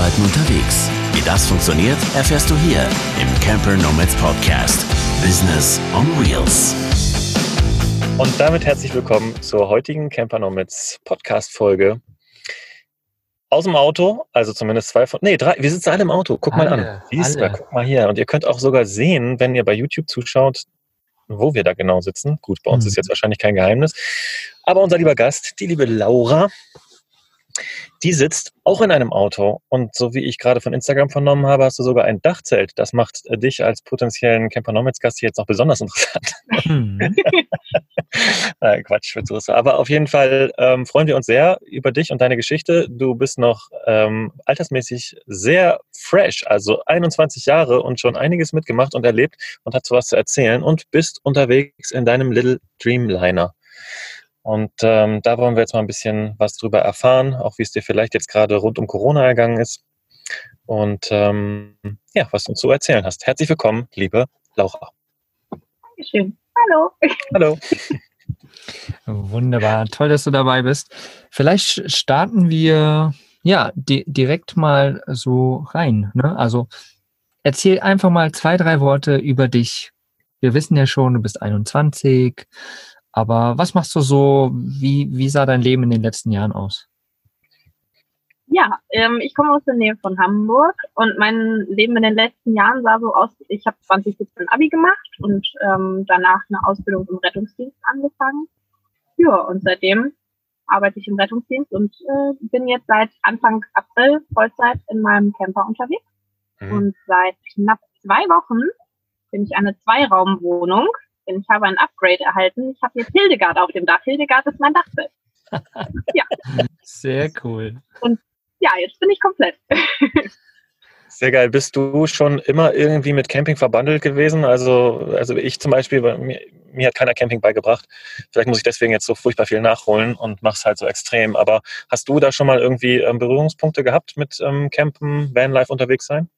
Arbeiten unterwegs. Wie das funktioniert, erfährst du hier im Camper Nomads Podcast. Business on Wheels. Und damit herzlich willkommen zur heutigen Camper Nomads Podcast Folge. Aus dem Auto, also zumindest zwei von, nee, drei, wir sitzen alle im Auto. Guck alle, mal an. Siehst du, guck mal hier. Und ihr könnt auch sogar sehen, wenn ihr bei YouTube zuschaut, wo wir da genau sitzen. Gut, bei uns mhm. ist jetzt wahrscheinlich kein Geheimnis. Aber unser lieber Gast, die liebe Laura, die sitzt auch in einem Auto. Und so wie ich gerade von Instagram vernommen habe, hast du sogar ein Dachzelt. Das macht äh, dich als potenziellen Campernomics-Gast jetzt noch besonders interessant. Mhm. Nein, Quatsch, Witz, Aber auf jeden Fall ähm, freuen wir uns sehr über dich und deine Geschichte. Du bist noch ähm, altersmäßig sehr fresh, also 21 Jahre und schon einiges mitgemacht und erlebt und hast was zu erzählen und bist unterwegs in deinem Little Dreamliner. Und ähm, da wollen wir jetzt mal ein bisschen was drüber erfahren, auch wie es dir vielleicht jetzt gerade rund um Corona ergangen ist. Und ähm, ja, was du uns zu erzählen hast. Herzlich willkommen, liebe Laura. Dankeschön. Hallo. Hallo. Wunderbar, toll, dass du dabei bist. Vielleicht starten wir ja di direkt mal so rein. Ne? Also erzähl einfach mal zwei, drei Worte über dich. Wir wissen ja schon, du bist 21, aber was machst du so? Wie, wie sah dein Leben in den letzten Jahren aus? Ja, ähm, ich komme aus der Nähe von Hamburg und mein Leben in den letzten Jahren sah so aus, ich habe 2017 Abi gemacht und ähm, danach eine Ausbildung im Rettungsdienst angefangen. Ja, und seitdem arbeite ich im Rettungsdienst und äh, bin jetzt seit Anfang April Vollzeit in meinem Camper unterwegs. Mhm. Und seit knapp zwei Wochen bin ich eine Zweiraumwohnung. Ich habe ein Upgrade erhalten. Ich habe jetzt Hildegard auf dem Dach. Hildegard ist mein Dachbild. ja. Sehr cool. Und ja, jetzt bin ich komplett. Sehr geil. Bist du schon immer irgendwie mit Camping verbandelt gewesen? Also, also ich zum Beispiel, mir, mir hat keiner Camping beigebracht. Vielleicht muss ich deswegen jetzt so furchtbar viel nachholen und mache es halt so extrem. Aber hast du da schon mal irgendwie ähm, Berührungspunkte gehabt mit ähm, Campen, Vanlife unterwegs sein?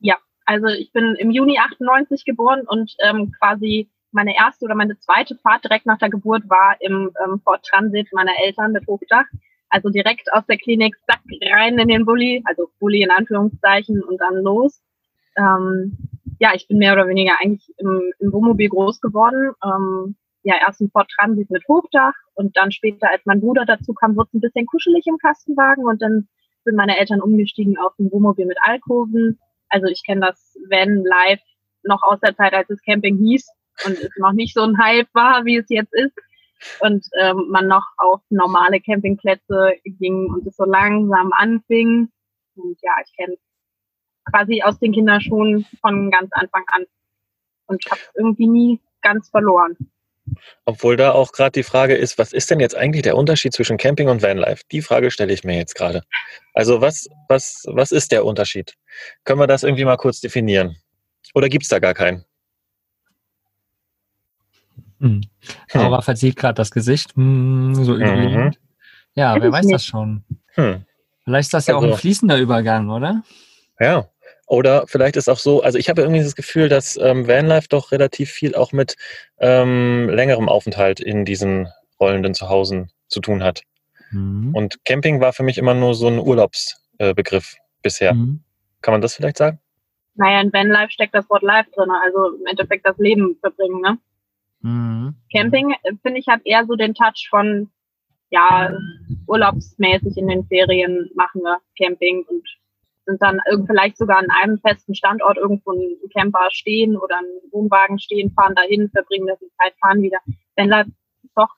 Ja, also ich bin im Juni 98 geboren und ähm, quasi meine erste oder meine zweite Fahrt direkt nach der Geburt war im ähm, Ford Transit meiner Eltern mit Hochdach. Also direkt aus der Klinik, zack, rein in den Bulli, also Bulli in Anführungszeichen und dann los. Ähm, ja, ich bin mehr oder weniger eigentlich im, im Wohnmobil groß geworden. Ähm, ja, erst im Ford Transit mit Hochdach und dann später, als mein Bruder dazu kam, wurde es ein bisschen kuschelig im Kastenwagen und dann sind meine Eltern umgestiegen auf ein Wohnmobil mit Alkoven. Also ich kenne das Van Live noch aus der Zeit, als es Camping hieß und es noch nicht so ein Hype war, wie es jetzt ist. Und ähm, man noch auf normale Campingplätze ging und es so langsam anfing. Und ja, ich kenne quasi aus den Kinderschuhen von ganz Anfang an und habe irgendwie nie ganz verloren. Obwohl da auch gerade die Frage ist, was ist denn jetzt eigentlich der Unterschied zwischen Camping und Vanlife? Die Frage stelle ich mir jetzt gerade. Also was, was, was ist der Unterschied? Können wir das irgendwie mal kurz definieren? Oder gibt es da gar keinen? Hm. Laura verzieht gerade das Gesicht, hm, so mhm. überlegend. Ja, wer weiß das schon. Hm. Vielleicht ist das ja also, auch ein also fließender Übergang, oder? Ja. Oder vielleicht ist auch so, also ich habe irgendwie das Gefühl, dass ähm, Vanlife doch relativ viel auch mit ähm, längerem Aufenthalt in diesen rollenden Zuhause zu tun hat. Mhm. Und Camping war für mich immer nur so ein Urlaubsbegriff äh, bisher. Mhm. Kann man das vielleicht sagen? Naja, in Vanlife steckt das Wort Life drin, also im Endeffekt das Leben verbringen, ne? Mhm. Camping, äh, finde ich, hat eher so den Touch von, ja, urlaubsmäßig in den Ferien machen wir Camping und sind dann vielleicht sogar an einem festen Standort irgendwo ein Camper stehen oder ein Wohnwagen stehen, fahren dahin, verbringen da die Zeit, fahren wieder. Wenn das doch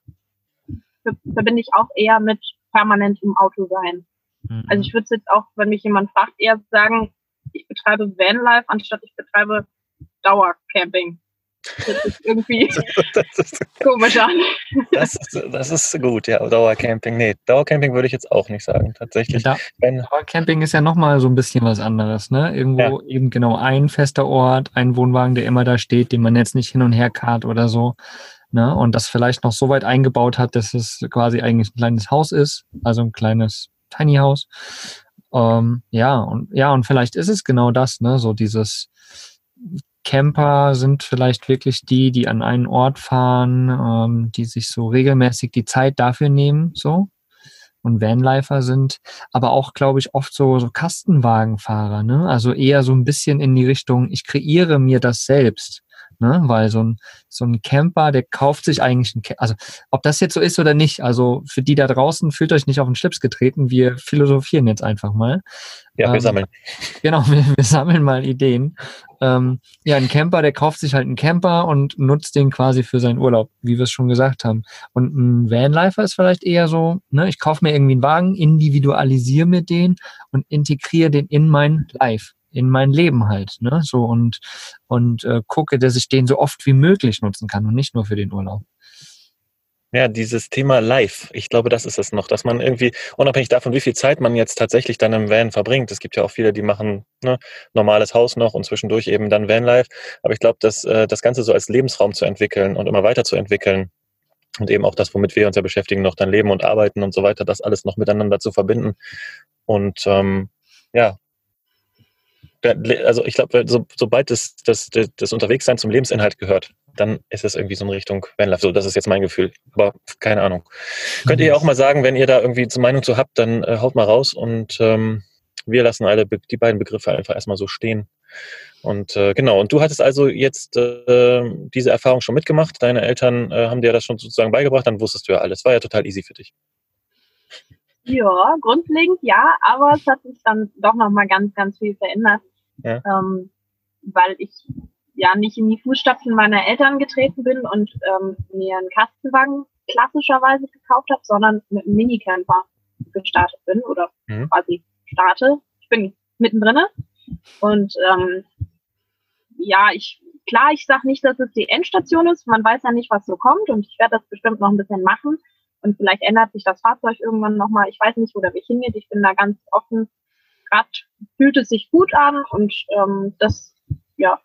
verbinde ich auch eher mit permanent im Auto sein. Mhm. Also ich würde jetzt auch, wenn mich jemand fragt, eher sagen, ich betreibe Vanlife, anstatt ich betreibe Dauercamping. Das ist irgendwie das ist, komisch an. Das ist, das ist gut, ja. Dauercamping. Nee, Dauercamping würde ich jetzt auch nicht sagen, tatsächlich. Ja, Dauercamping ist ja nochmal so ein bisschen was anderes, ne? Irgendwo ja. eben genau ein fester Ort, ein Wohnwagen, der immer da steht, den man jetzt nicht hin und her karrt oder so. Ne? Und das vielleicht noch so weit eingebaut hat, dass es quasi eigentlich ein kleines Haus ist, also ein kleines Tiny House. Ähm, ja, und ja, und vielleicht ist es genau das, ne? So dieses Camper sind vielleicht wirklich die, die an einen Ort fahren, ähm, die sich so regelmäßig die Zeit dafür nehmen, so. und Vanlifer sind, aber auch, glaube ich, oft so, so Kastenwagenfahrer, ne? Also eher so ein bisschen in die Richtung, ich kreiere mir das selbst. Ne? Weil so ein, so ein Camper, der kauft sich eigentlich ein, also ob das jetzt so ist oder nicht, also für die da draußen, fühlt euch nicht auf den Schlips getreten, wir philosophieren jetzt einfach mal. Ja, wir ähm, sammeln. Genau, wir, wir sammeln mal Ideen. Ähm, ja, ein Camper, der kauft sich halt einen Camper und nutzt den quasi für seinen Urlaub, wie wir es schon gesagt haben. Und ein Vanlifer ist vielleicht eher so, ne, ich kaufe mir irgendwie einen Wagen, individualisiere mir den und integriere den in mein Life in mein Leben halt, ne? So und und äh, gucke, dass ich den so oft wie möglich nutzen kann und nicht nur für den Urlaub. Ja, dieses Thema Live, ich glaube, das ist es noch, dass man irgendwie, unabhängig davon, wie viel Zeit man jetzt tatsächlich dann im Van verbringt, es gibt ja auch viele, die machen ne, normales Haus noch und zwischendurch eben dann Van Life, aber ich glaube, dass äh, das Ganze so als Lebensraum zu entwickeln und immer weiter zu entwickeln und eben auch das, womit wir uns ja beschäftigen, noch dann leben und arbeiten und so weiter, das alles noch miteinander zu verbinden und ähm, ja, also ich glaube, so, sobald das, das, das Unterwegssein zum Lebensinhalt gehört, dann ist es irgendwie so in Richtung Vanlife. So, das ist jetzt mein Gefühl. Aber keine Ahnung. Könnt ihr auch mal sagen, wenn ihr da irgendwie zur Meinung zu habt, dann äh, haut mal raus und ähm, wir lassen alle die beiden Begriffe einfach erstmal so stehen. Und äh, genau, und du hattest also jetzt äh, diese Erfahrung schon mitgemacht. Deine Eltern äh, haben dir das schon sozusagen beigebracht, dann wusstest du ja alles. War ja total easy für dich. Ja, grundlegend ja, aber es hat sich dann doch nochmal ganz, ganz viel verändert. Ja. Ähm, weil ich ja nicht in die Fußstapfen meiner Eltern getreten bin und ähm, mir einen Kastenwagen klassischerweise gekauft habe, sondern mit einem Minicamper gestartet bin oder mhm. quasi starte. Ich bin mittendrin und ähm, ja, ich klar, ich sage nicht, dass es die Endstation ist. Man weiß ja nicht, was so kommt und ich werde das bestimmt noch ein bisschen machen. Und vielleicht ändert sich das Fahrzeug irgendwann nochmal. Ich weiß nicht, wo der Weg hingeht. Ich bin da ganz offen. Gerade fühlt es sich gut an und ähm, das, ja,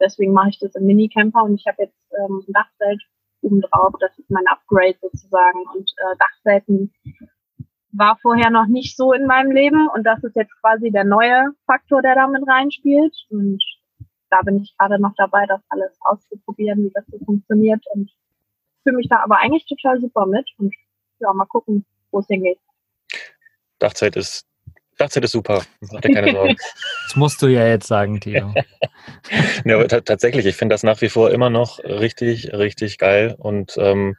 deswegen mache ich das im Minicamper und ich habe jetzt ähm, ein Dachzelt obendrauf. Das ist mein Upgrade sozusagen. Und äh, Dachzelten war vorher noch nicht so in meinem Leben und das ist jetzt quasi der neue Faktor, der damit reinspielt. Und da bin ich gerade noch dabei, das alles auszuprobieren, wie das so funktioniert und fühle mich da aber eigentlich total super mit und ja, mal gucken, wo es hingeht. Dachzeit ist, Dachzeit ist super. Mach dir keine Sorgen. Das musst du ja jetzt sagen, Theo. ja, tatsächlich, ich finde das nach wie vor immer noch richtig, richtig geil. Und ähm,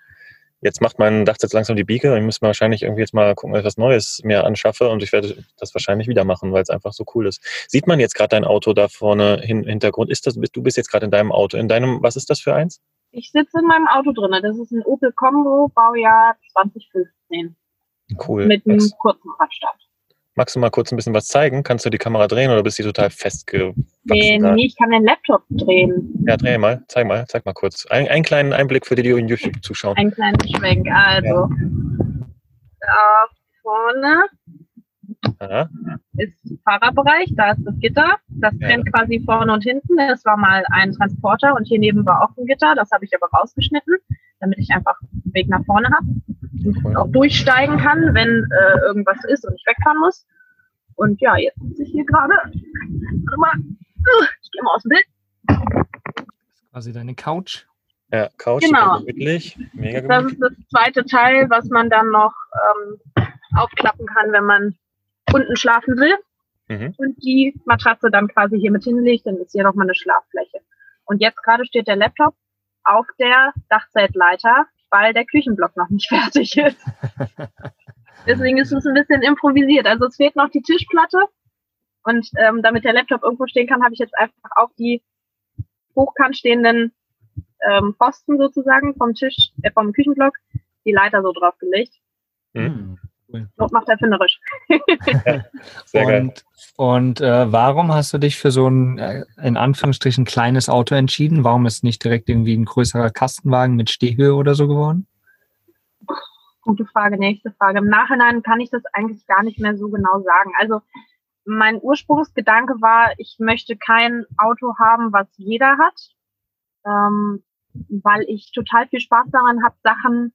jetzt macht mein Dachzeit langsam die Biege. Ich muss mal wahrscheinlich irgendwie jetzt mal gucken, ob ich was Neues mir anschaffe und ich werde das wahrscheinlich wieder machen, weil es einfach so cool ist. Sieht man jetzt gerade dein Auto da vorne im Hintergrund? Ist das, du bist jetzt gerade in deinem Auto. In deinem, was ist das für eins? Ich sitze in meinem Auto drin. Das ist ein Opel Combo, Baujahr 2015. Cool. Mit einem kurzen Radstand. Magst du mal kurz ein bisschen was zeigen? Kannst du die Kamera drehen oder bist du total festgewachsen? Nee, nee, ich kann den Laptop drehen. Ja, dreh mal. Zeig mal. Zeig mal kurz. Ein, einen kleinen Einblick für die, die in YouTube zuschauen. Einen kleinen Schwenk. Also, da vorne Aha. ist Fahrerbereich, da ist das Gitter. Das ja. trennt quasi vorne und hinten. Es war mal ein Transporter und hier neben war auch ein Gitter. Das habe ich aber rausgeschnitten, damit ich einfach einen Weg nach vorne habe auch durchsteigen kann, wenn äh, irgendwas ist und ich wegfahren muss. Und ja, jetzt sitze ich hier gerade. Warte mal. Ich gehe mal aus dem Bild. Das ist quasi deine Couch. Ja, Couch, genau. gemütlich. Mega gemütlich. Das ist das zweite Teil, was man dann noch ähm, aufklappen kann, wenn man unten schlafen will mhm. und die Matratze dann quasi hier mit hinlegt, dann ist hier nochmal eine Schlaffläche. Und jetzt gerade steht der Laptop auf der Dachzeltleiter, weil der Küchenblock noch nicht fertig ist. Deswegen ist es ein bisschen improvisiert. Also es fehlt noch die Tischplatte und ähm, damit der Laptop irgendwo stehen kann, habe ich jetzt einfach auf die hochkant stehenden ähm, Posten sozusagen vom Tisch, äh, vom Küchenblock die Leiter so draufgelegt. Mhm. Cool. Not macht erfinderisch. Sehr geil. Und, und äh, warum hast du dich für so ein, äh, in Anführungsstrichen, kleines Auto entschieden? Warum ist nicht direkt irgendwie ein größerer Kastenwagen mit Stehhöhe oder so geworden? Gute Frage, nächste Frage. Im Nachhinein kann ich das eigentlich gar nicht mehr so genau sagen. Also mein Ursprungsgedanke war, ich möchte kein Auto haben, was jeder hat, ähm, weil ich total viel Spaß daran habe, Sachen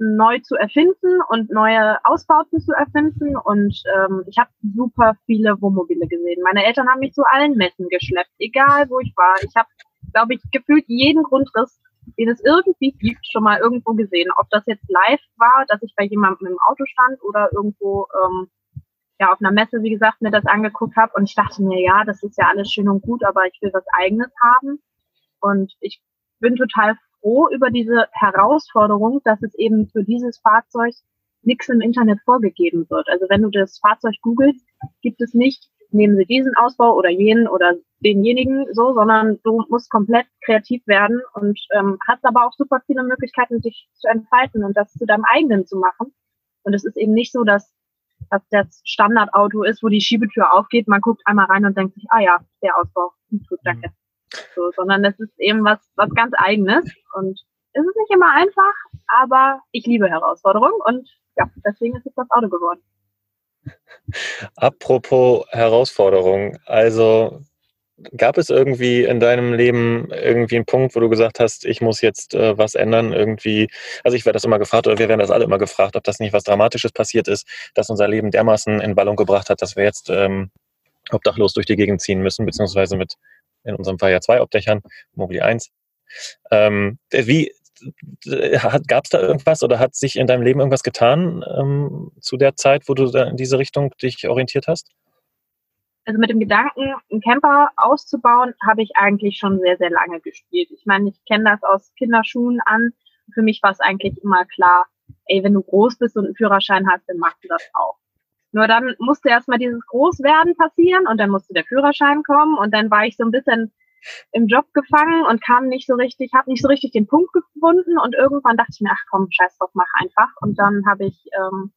neu zu erfinden und neue Ausbauten zu erfinden. Und ähm, ich habe super viele Wohnmobile gesehen. Meine Eltern haben mich zu allen Messen geschleppt, egal wo ich war. Ich habe, glaube ich, gefühlt jeden Grundriss den es irgendwie gibt, schon mal irgendwo gesehen. Ob das jetzt live war, dass ich bei jemandem im Auto stand oder irgendwo ähm, ja auf einer Messe, wie gesagt, mir das angeguckt habe. Und ich dachte mir, ja, das ist ja alles schön und gut, aber ich will was Eigenes haben. Und ich bin total froh über diese Herausforderung, dass es eben für dieses Fahrzeug nichts im Internet vorgegeben wird. Also wenn du das Fahrzeug googelst, gibt es nicht, nehmen Sie diesen Ausbau oder jenen oder denjenigen so, sondern du musst komplett kreativ werden und ähm, hast aber auch super viele Möglichkeiten, dich zu entfalten und das zu deinem eigenen zu machen. Und es ist eben nicht so, dass, dass das Standardauto ist, wo die Schiebetür aufgeht, man guckt einmal rein und denkt sich, ah ja, der Ausbau, gut, danke. So, sondern es ist eben was, was ganz eigenes und es ist nicht immer einfach, aber ich liebe Herausforderungen und ja, deswegen ist es das Auto geworden. Apropos Herausforderung, also gab es irgendwie in deinem Leben irgendwie einen Punkt, wo du gesagt hast, ich muss jetzt äh, was ändern, irgendwie, also ich werde das immer gefragt, oder wir werden das alle immer gefragt, ob das nicht was Dramatisches passiert ist, das unser Leben dermaßen in Ballung gebracht hat, dass wir jetzt ähm, obdachlos durch die Gegend ziehen müssen, beziehungsweise mit in unserem Fall ja zwei Obdächern, Mobili 1. Ähm, wie, Gab es da irgendwas oder hat sich in deinem Leben irgendwas getan ähm, zu der Zeit, wo du in diese Richtung dich orientiert hast? Also mit dem Gedanken, einen Camper auszubauen, habe ich eigentlich schon sehr, sehr lange gespielt. Ich meine, ich kenne das aus Kinderschuhen an. Für mich war es eigentlich immer klar, ey, wenn du groß bist und einen Führerschein hast, dann machst du das auch. Nur dann musste erstmal dieses Großwerden passieren und dann musste der Führerschein kommen und dann war ich so ein bisschen im Job gefangen und kam nicht so richtig, habe nicht so richtig den Punkt gefunden und irgendwann dachte ich mir, ach komm, scheiß drauf, mach einfach. Und dann habe ich ähm,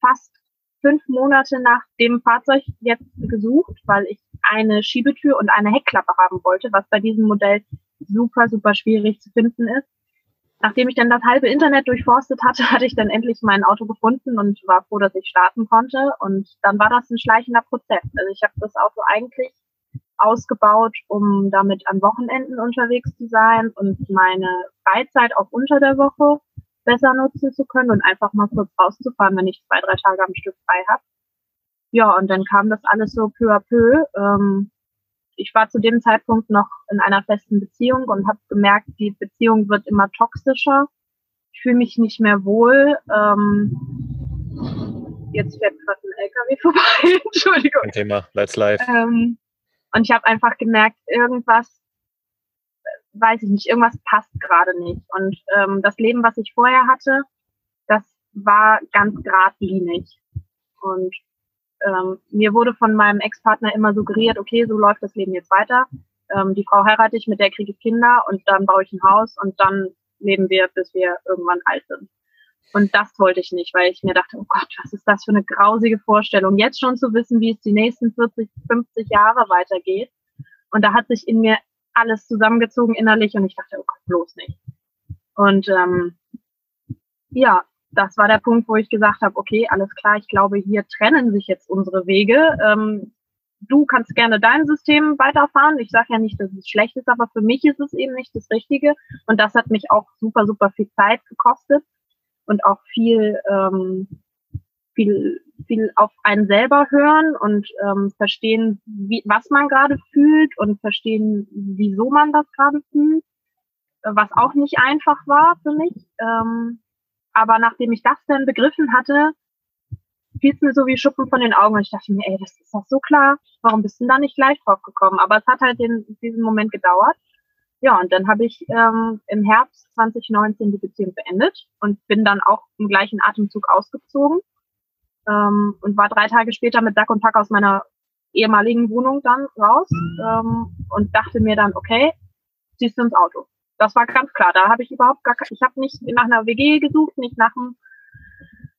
fast fünf Monate nach dem Fahrzeug jetzt gesucht, weil ich eine Schiebetür und eine Heckklappe haben wollte, was bei diesem Modell super, super schwierig zu finden ist. Nachdem ich dann das halbe Internet durchforstet hatte, hatte ich dann endlich mein Auto gefunden und war froh, dass ich starten konnte. Und dann war das ein schleichender Prozess. Also ich habe das Auto eigentlich ausgebaut, um damit an Wochenenden unterwegs zu sein und meine Freizeit auch unter der Woche besser nutzen zu können und einfach mal kurz rauszufahren, wenn ich zwei, drei Tage am Stück frei habe. Ja, und dann kam das alles so peu à peu. Ähm, ich war zu dem Zeitpunkt noch in einer festen Beziehung und habe gemerkt, die Beziehung wird immer toxischer. Ich fühle mich nicht mehr wohl. Ähm, jetzt fährt gerade ein LKW vorbei. Entschuldigung. Kein Thema, let's live. Ähm, und ich habe einfach gemerkt, irgendwas, weiß ich nicht, irgendwas passt gerade nicht. Und ähm, das Leben, was ich vorher hatte, das war ganz geradlinig. Und ähm, mir wurde von meinem Ex-Partner immer suggeriert, okay, so läuft das Leben jetzt weiter. Ähm, die Frau heirate ich, mit der kriege ich Kinder und dann baue ich ein Haus und dann leben wir, bis wir irgendwann alt sind. Und das wollte ich nicht, weil ich mir dachte, oh Gott, was ist das für eine grausige Vorstellung, jetzt schon zu wissen, wie es die nächsten 40, 50 Jahre weitergeht. Und da hat sich in mir alles zusammengezogen innerlich und ich dachte, oh Gott, bloß nicht. Und ähm, ja, das war der Punkt, wo ich gesagt habe, okay, alles klar, ich glaube, hier trennen sich jetzt unsere Wege. Ähm, du kannst gerne dein System weiterfahren. Ich sage ja nicht, dass es schlecht ist, aber für mich ist es eben nicht das Richtige. Und das hat mich auch super, super viel Zeit gekostet und auch viel, ähm, viel, viel auf einen selber hören und ähm, verstehen, wie, was man gerade fühlt und verstehen, wieso man das gerade fühlt, was auch nicht einfach war für mich. Ähm, aber nachdem ich das dann begriffen hatte, fiel es mir so wie Schuppen von den Augen und ich dachte mir, ey, das ist doch so klar, warum bist du da nicht gleich drauf gekommen? Aber es hat halt den, diesen Moment gedauert. Ja, und dann habe ich ähm, im Herbst 2019 die Beziehung beendet und bin dann auch im gleichen Atemzug ausgezogen ähm, und war drei Tage später mit Sack und Pack aus meiner ehemaligen Wohnung dann raus ähm, und dachte mir dann, okay, ziehst du ins Auto. Das war ganz klar. Da habe ich überhaupt gar, ich habe nicht nach einer WG gesucht, nicht nach einem,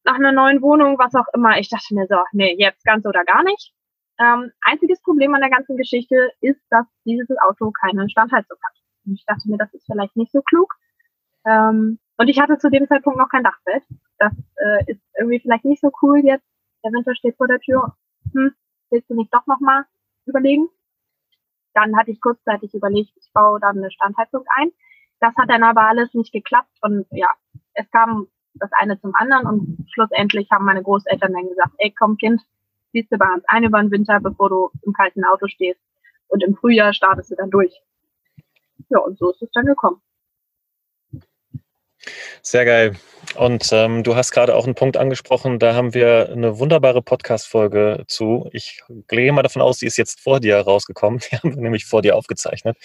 nach einer neuen Wohnung, was auch immer. Ich dachte mir so, nee, jetzt ganz oder gar nicht. Ähm, einziges Problem an der ganzen Geschichte ist, dass dieses Auto keine Standheizung hat. Und ich dachte mir, das ist vielleicht nicht so klug. Ähm, und ich hatte zu dem Zeitpunkt noch kein Dachbett. Das äh, ist irgendwie vielleicht nicht so cool jetzt. Der Winter steht vor der Tür. Hm, willst du nicht doch nochmal überlegen? Dann hatte ich kurzzeitig überlegt, ich baue dann eine Standheizung ein. Das hat dann aber alles nicht geklappt und ja, es kam das eine zum anderen und schlussendlich haben meine Großeltern dann gesagt, ey komm Kind, ziehst du bei uns ein über den Winter, bevor du im kalten Auto stehst und im Frühjahr startest du dann durch. Ja, und so ist es dann gekommen. Sehr geil. Und ähm, du hast gerade auch einen Punkt angesprochen, da haben wir eine wunderbare Podcast-Folge zu. Ich gehe mal davon aus, die ist jetzt vor dir rausgekommen. Die haben wir nämlich vor dir aufgezeichnet.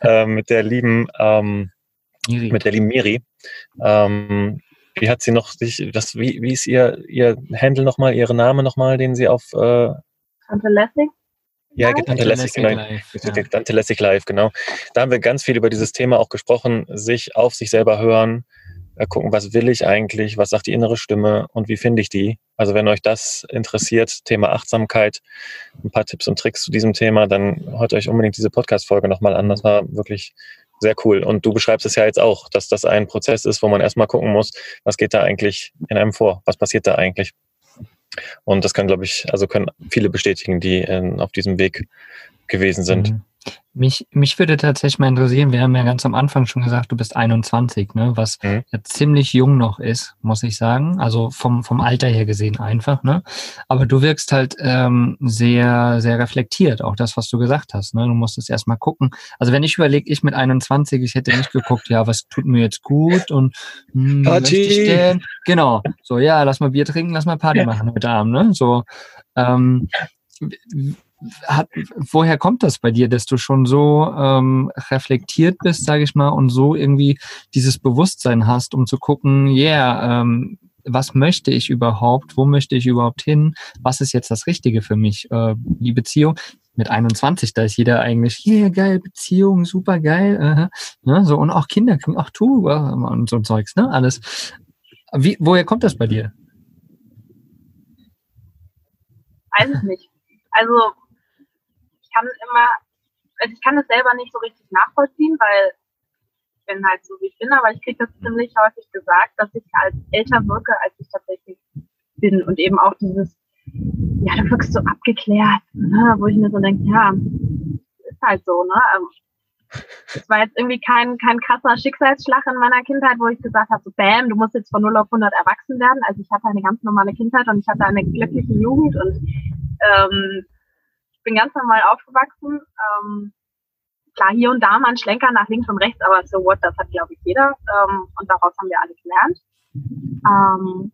äh, mit der lieben ähm, Miri. mit der lieben Miri. Ähm, wie hat sie noch sich, das, wie, wie ist ihr, ihr Handle nochmal, ihre Name nochmal, den sie auf äh, Tante Lessig? Ja, Tante Lässig, genau. Live, ja. Tante Lässig Live, genau. Da haben wir ganz viel über dieses Thema auch gesprochen, sich auf sich selber hören, äh, gucken, was will ich eigentlich, was sagt die innere Stimme und wie finde ich die. Also wenn euch das interessiert, Thema Achtsamkeit, ein paar Tipps und Tricks zu diesem Thema, dann hört euch unbedingt diese Podcast-Folge nochmal an. Das war wirklich sehr cool. Und du beschreibst es ja jetzt auch, dass das ein Prozess ist, wo man erstmal gucken muss, was geht da eigentlich in einem vor? Was passiert da eigentlich? Und das können, glaube ich, also können viele bestätigen, die in, auf diesem Weg gewesen sind. Mhm. Mich, mich würde tatsächlich mal interessieren, wir haben ja ganz am Anfang schon gesagt, du bist 21, ne, was mhm. ja ziemlich jung noch ist, muss ich sagen. Also vom, vom Alter her gesehen einfach, ne? Aber du wirkst halt ähm, sehr, sehr reflektiert, auch das, was du gesagt hast. Ne? Du musst es erstmal gucken. Also wenn ich überlege, ich mit 21, ich hätte nicht geguckt, ja, was tut mir jetzt gut und hm, Party. Ich denn? Genau. So, ja, lass mal Bier trinken, lass mal Party machen heute Abend, ne? So. Ähm, hat, woher kommt das bei dir, dass du schon so ähm, reflektiert bist, sage ich mal, und so irgendwie dieses Bewusstsein hast, um zu gucken, yeah, ähm, was möchte ich überhaupt, wo möchte ich überhaupt hin, was ist jetzt das Richtige für mich, äh, die Beziehung. Mit 21, da ist jeder eigentlich, yeah, geil, Beziehung, super geil, äh, ne, so, und auch Kinder, ach du, und so Zeugs, ne, alles. Wie, woher kommt das bei dir? Weiß ich nicht. Also kann immer, also ich kann es selber nicht so richtig nachvollziehen, weil ich bin halt so, wie ich bin, aber ich kriege das ziemlich häufig gesagt, dass ich als älter wirke, als ich tatsächlich bin. Und eben auch dieses, ja, du wirkst so abgeklärt, ne? wo ich mir so denke, ja, ist halt so, ne? Ähm, es war jetzt irgendwie kein, kein krasser Schicksalsschlag in meiner Kindheit, wo ich gesagt habe, so bam, du musst jetzt von 0 auf 100 erwachsen werden. Also ich hatte eine ganz normale Kindheit und ich hatte eine glückliche Jugend und ähm, bin ganz normal aufgewachsen. Ähm, klar, hier und da mal ein Schlenker nach links und rechts, aber so what, das hat, glaube ich, jeder. Ähm, und daraus haben wir alle gelernt. Ähm,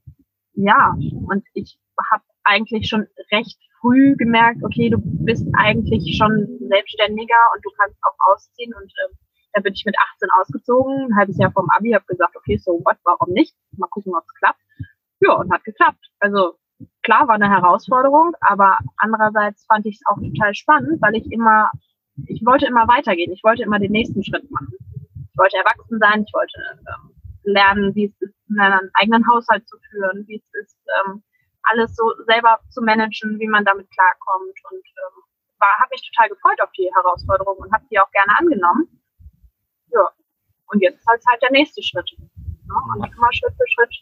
ja, und ich habe eigentlich schon recht früh gemerkt, okay, du bist eigentlich schon selbstständiger und du kannst auch ausziehen. Und ähm, da bin ich mit 18 ausgezogen, ein halbes Jahr vom Abi, habe gesagt, okay, so what, warum nicht? Mal gucken, ob es klappt. Ja, und hat geklappt. Also klar, war eine Herausforderung, aber andererseits fand ich es auch total spannend, weil ich immer, ich wollte immer weitergehen, ich wollte immer den nächsten Schritt machen. Ich wollte erwachsen sein, ich wollte ähm, lernen, wie es ist, einen eigenen Haushalt zu führen, wie es ist, ähm, alles so selber zu managen, wie man damit klarkommt und ähm, war, habe mich total gefreut auf die Herausforderung und habe die auch gerne angenommen. Ja, und jetzt ist halt, halt der nächste Schritt. Ne? Und immer Schritt für Schritt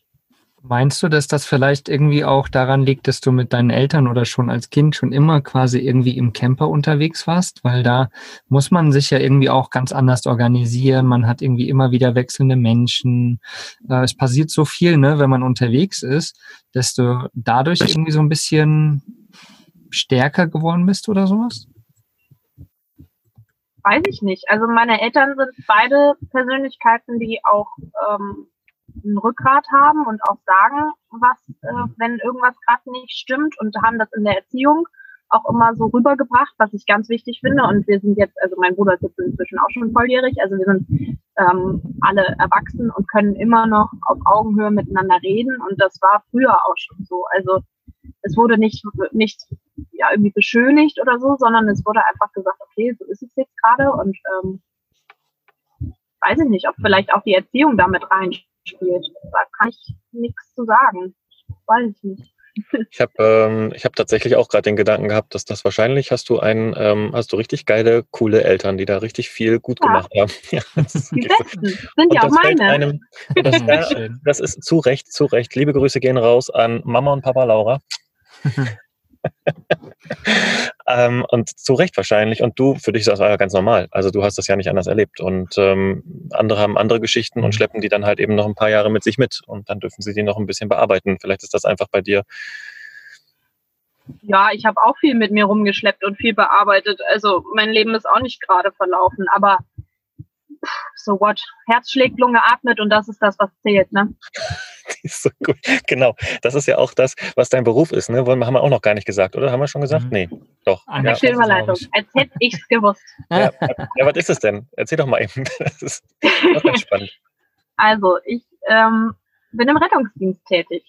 Meinst du, dass das vielleicht irgendwie auch daran liegt, dass du mit deinen Eltern oder schon als Kind schon immer quasi irgendwie im Camper unterwegs warst? Weil da muss man sich ja irgendwie auch ganz anders organisieren. Man hat irgendwie immer wieder wechselnde Menschen. Äh, es passiert so viel, ne, wenn man unterwegs ist, dass du dadurch irgendwie so ein bisschen stärker geworden bist oder sowas? Weiß ich nicht. Also meine Eltern sind beide Persönlichkeiten, die auch ähm, ein Rückgrat haben und auch sagen, was, äh, wenn irgendwas gerade nicht stimmt und haben das in der Erziehung auch immer so rübergebracht, was ich ganz wichtig finde. Und wir sind jetzt, also mein Bruder ist jetzt inzwischen auch schon volljährig, also wir sind ähm, alle erwachsen und können immer noch auf Augenhöhe miteinander reden. Und das war früher auch schon so. Also es wurde nicht, nicht ja, irgendwie beschönigt oder so, sondern es wurde einfach gesagt, okay, so ist es jetzt gerade und ähm, weiß ich nicht, ob vielleicht auch die Erziehung damit rein spielt. Da kann ich nichts zu sagen. Weiß ich nicht. Ich habe ähm, hab tatsächlich auch gerade den Gedanken gehabt, dass das wahrscheinlich hast du ein, ähm, hast du richtig geile, coole Eltern, die da richtig viel gut ja. gemacht haben. Ja, die besten sind ja auch meine. Einem, das, das ist zu Recht, zu Recht. Liebe Grüße gehen raus an Mama und Papa Laura. Ähm, und zu Recht wahrscheinlich. Und du, für dich ist das ganz normal. Also du hast das ja nicht anders erlebt. Und ähm, andere haben andere Geschichten und mhm. schleppen die dann halt eben noch ein paar Jahre mit sich mit. Und dann dürfen sie die noch ein bisschen bearbeiten. Vielleicht ist das einfach bei dir. Ja, ich habe auch viel mit mir rumgeschleppt und viel bearbeitet. Also mein Leben ist auch nicht gerade verlaufen. Aber so what? Herz schlägt, Lunge atmet und das ist das, was zählt, ne? so gut. Genau. Das ist ja auch das, was dein Beruf ist, ne? Haben wir auch noch gar nicht gesagt, oder? Haben wir schon gesagt? Mhm. Nee, doch. An der ja. Überleitung, als hätte ich es gewusst. Ja, ja, was ist es denn? Erzähl doch mal eben. Das ist auch ganz spannend. Also, ich ähm, bin im Rettungsdienst tätig.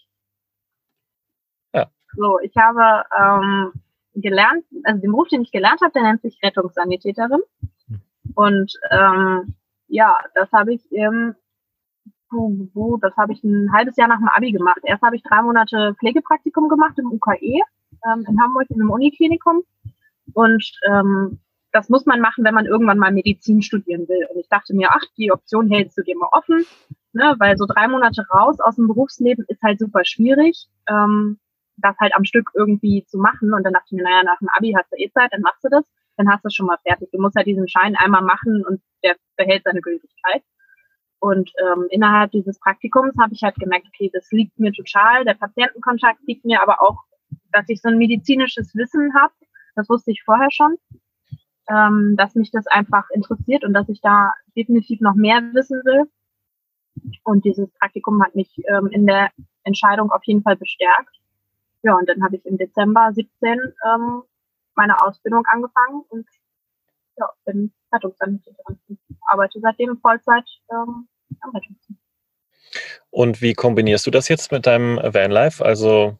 Ja. So, ich habe ähm, gelernt, also den Beruf, den ich gelernt habe, der nennt sich Rettungssanitäterin. Hm. Und ähm, ja, das habe ich im das habe ich ein halbes Jahr nach dem Abi gemacht. Erst habe ich drei Monate Pflegepraktikum gemacht im UKE ähm, in Hamburg in einem Uniklinikum. Und ähm, das muss man machen, wenn man irgendwann mal Medizin studieren will. Und ich dachte mir, ach, die Option hältst du dir mal offen, ne? weil so drei Monate raus aus dem Berufsleben ist halt super schwierig, ähm, das halt am Stück irgendwie zu machen. Und dann dachte ich mir, naja, nach dem Abi hast du eh Zeit, dann machst du das, dann hast du es schon mal fertig. Du musst halt diesen Schein einmal machen und der behält seine Gültigkeit. Und ähm, innerhalb dieses Praktikums habe ich halt gemerkt, okay, das liegt mir total, der Patientenkontakt liegt mir, aber auch, dass ich so ein medizinisches Wissen habe, das wusste ich vorher schon, ähm, dass mich das einfach interessiert und dass ich da definitiv noch mehr wissen will. Und dieses Praktikum hat mich ähm, in der Entscheidung auf jeden Fall bestärkt. Ja, und dann habe ich im Dezember 17 ähm, meine Ausbildung angefangen und ja, bin Rettungssanitäterin. Arbeite seitdem Vollzeit ähm, am Rettungsdienst. Und wie kombinierst du das jetzt mit deinem Vanlife, also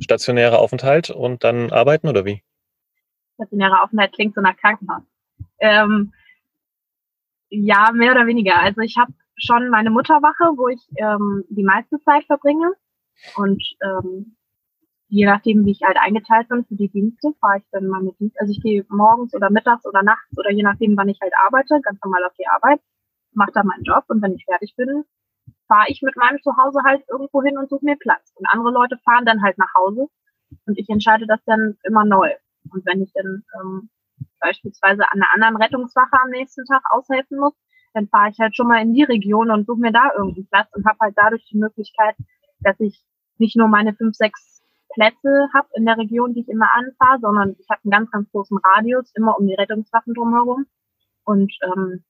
stationärer Aufenthalt und dann arbeiten oder wie? Stationärer Aufenthalt klingt so nach Krankenhaus. Ähm, ja, mehr oder weniger. Also ich habe schon meine Mutterwache, wo ich ähm, die meiste Zeit verbringe. Und ähm, je nachdem, wie ich halt eingeteilt bin für die Dienste, fahre ich dann mal mit Dienst. Also ich gehe morgens oder mittags oder nachts oder je nachdem, wann ich halt arbeite, ganz normal auf die Arbeit, mache da meinen Job und wenn ich fertig bin, fahre ich mit meinem Zuhause halt irgendwo hin und suche mir Platz. Und andere Leute fahren dann halt nach Hause und ich entscheide das dann immer neu. Und wenn ich dann ähm, beispielsweise an einer anderen Rettungswache am nächsten Tag aushelfen muss, dann fahre ich halt schon mal in die Region und suche mir da irgendwie Platz und habe halt dadurch die Möglichkeit, dass ich nicht nur meine fünf, sechs Plätze habe in der Region, die ich immer anfahre, sondern ich habe einen ganz, ganz großen Radius, immer um die Rettungswaffen drumherum. Und ähm,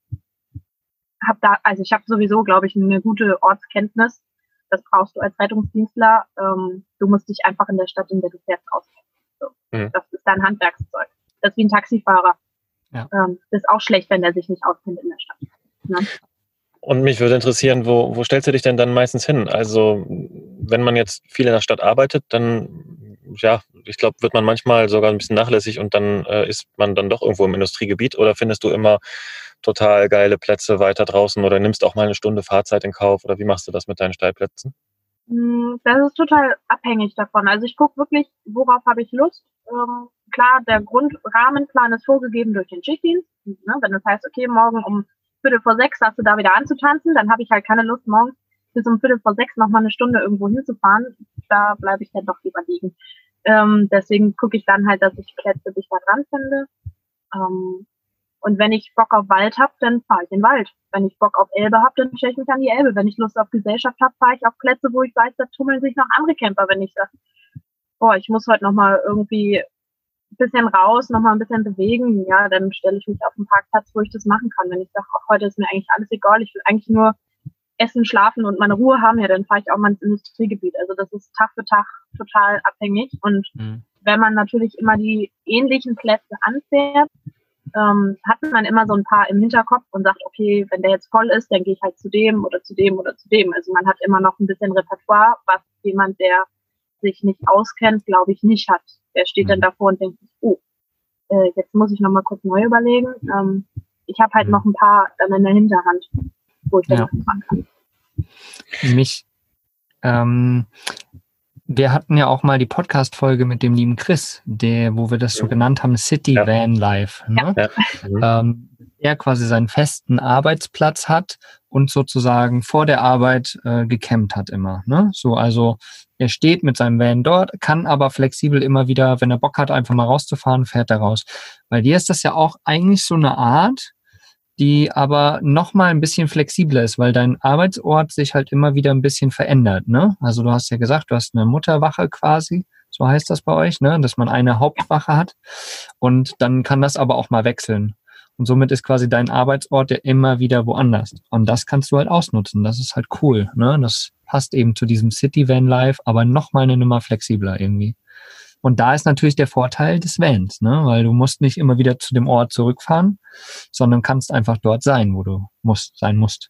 habe da, also ich habe sowieso, glaube ich, eine gute Ortskenntnis. Das brauchst du als Rettungsdienstler. Ähm, du musst dich einfach in der Stadt, in der du fährst, auskennen. So. Mhm. Das ist dein Handwerkszeug. Das ist wie ein Taxifahrer. Ja. Ähm, das ist auch schlecht, wenn der sich nicht auskennt in der Stadt. Ne? Und mich würde interessieren, wo, wo stellst du dich denn dann meistens hin? Also, wenn man jetzt viel in der Stadt arbeitet, dann, ja, ich glaube, wird man manchmal sogar ein bisschen nachlässig und dann äh, ist man dann doch irgendwo im Industriegebiet oder findest du immer total geile Plätze weiter draußen oder nimmst auch mal eine Stunde Fahrzeit in Kauf oder wie machst du das mit deinen Steilplätzen? Hm, das ist total abhängig davon. Also ich gucke wirklich, worauf habe ich Lust. Ähm, klar, der Grundrahmenplan ist vorgegeben durch den Schichtdienst. Ne? Wenn das heißt, okay, morgen um Viertel vor sechs hast du da wieder anzutanzen, dann habe ich halt keine Lust, morgens bis um Viertel vor sechs noch mal eine Stunde irgendwo hinzufahren. Da bleibe ich dann doch lieber liegen. Ähm, deswegen gucke ich dann halt, dass ich Plätze dicht da dran finde. Ähm, und wenn ich Bock auf Wald habe, dann fahre ich in den Wald. Wenn ich Bock auf Elbe habe, dann stelle ich mich an die Elbe. Wenn ich Lust auf Gesellschaft habe, fahre ich auf Plätze, wo ich weiß, da tummeln sich noch andere Camper. Wenn ich sage, boah, ich muss heute noch mal irgendwie bisschen raus, nochmal ein bisschen bewegen, ja, dann stelle ich mich auf den Parkplatz, wo ich das machen kann. Wenn ich sage, auch heute ist mir eigentlich alles egal, ich will eigentlich nur essen, schlafen und meine Ruhe haben, ja, dann fahre ich auch mal ins Industriegebiet. Also das ist Tag für Tag total abhängig. Und mhm. wenn man natürlich immer die ähnlichen Plätze anfährt, ähm, hat man immer so ein paar im Hinterkopf und sagt, okay, wenn der jetzt voll ist, dann gehe ich halt zu dem oder zu dem oder zu dem. Also man hat immer noch ein bisschen Repertoire, was jemand, der sich nicht auskennt, glaube ich, nicht hat. Der steht mhm. dann davor und denkt, oh, äh, jetzt muss ich nochmal kurz neu überlegen. Ähm, ich habe halt mhm. noch ein paar dann in der Hinterhand, wo ich dann ja. anfangen kann. Mich, ähm, wir hatten ja auch mal die Podcast-Folge mit dem lieben Chris, der, wo wir das so genannt haben, City ja. Van Life. Ne? Ja. Mhm. Ähm, er quasi seinen festen Arbeitsplatz hat und sozusagen vor der Arbeit äh, gecampt hat immer. Ne? So, also er steht mit seinem Van dort, kann aber flexibel immer wieder, wenn er Bock hat, einfach mal rauszufahren, fährt er raus. Bei dir ist das ja auch eigentlich so eine Art, die aber noch mal ein bisschen flexibler ist, weil dein Arbeitsort sich halt immer wieder ein bisschen verändert. Ne? Also du hast ja gesagt, du hast eine Mutterwache quasi, so heißt das bei euch, ne? dass man eine Hauptwache hat und dann kann das aber auch mal wechseln. Und somit ist quasi dein Arbeitsort ja immer wieder woanders. Und das kannst du halt ausnutzen. Das ist halt cool. Ne? Das passt eben zu diesem City Van Life, aber nochmal eine Nummer flexibler irgendwie. Und da ist natürlich der Vorteil des Vans, ne? weil du musst nicht immer wieder zu dem Ort zurückfahren, sondern kannst einfach dort sein, wo du musst, sein musst.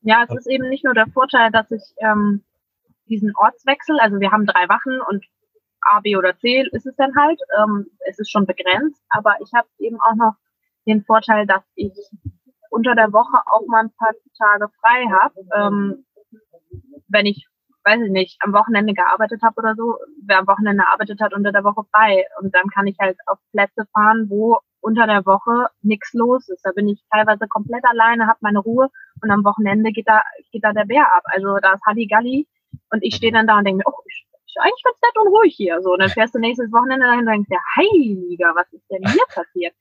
Ja, es ist eben nicht nur der Vorteil, dass ich ähm, diesen Ortswechsel, also wir haben drei Wachen und A, B oder C ist es dann halt, ähm, es ist schon begrenzt, aber ich habe eben auch noch den Vorteil, dass ich unter der Woche auch mal ein paar Tage frei habe. Ähm, wenn ich weiß ich nicht, am Wochenende gearbeitet habe oder so, wer am Wochenende arbeitet hat, unter der Woche frei. Und dann kann ich halt auf Plätze fahren, wo unter der Woche nichts los ist. Da bin ich teilweise komplett alleine, habe meine Ruhe und am Wochenende geht da, geht da der Bär ab. Also da ist Halligalli und ich stehe dann da und denke mir, oh, eigentlich ganz nett und ruhig hier. So, und dann fährst du nächstes Wochenende dahin und denkst dir, heiliger, was ist denn hier passiert?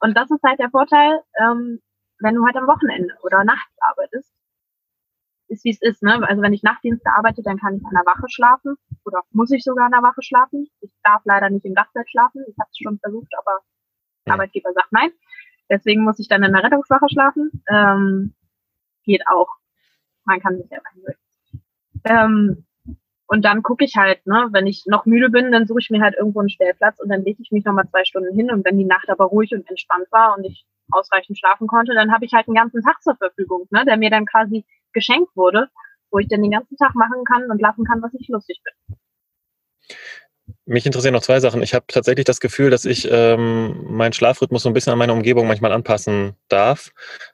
Und das ist halt der Vorteil, ähm, wenn du halt am Wochenende oder nachts arbeitest, ist wie es ist. Ne? Also wenn ich Nachtdienste arbeite, dann kann ich an der Wache schlafen oder muss ich sogar an der Wache schlafen. Ich darf leider nicht im Dachzelt schlafen. Ich habe es schon versucht, aber der Arbeitgeber sagt nein. Deswegen muss ich dann in der Rettungswache schlafen. Ähm, geht auch. Man kann sich selber hinlegen. Ähm, und dann gucke ich halt, ne, wenn ich noch müde bin, dann suche ich mir halt irgendwo einen Stellplatz und dann lege ich mich nochmal zwei Stunden hin. Und wenn die Nacht aber ruhig und entspannt war und ich ausreichend schlafen konnte, dann habe ich halt einen ganzen Tag zur Verfügung, ne, der mir dann quasi geschenkt wurde, wo ich dann den ganzen Tag machen kann und lassen kann, was ich lustig bin. Mich interessieren noch zwei Sachen. Ich habe tatsächlich das Gefühl, dass ich ähm, meinen Schlafrhythmus so ein bisschen an meine Umgebung manchmal anpassen darf,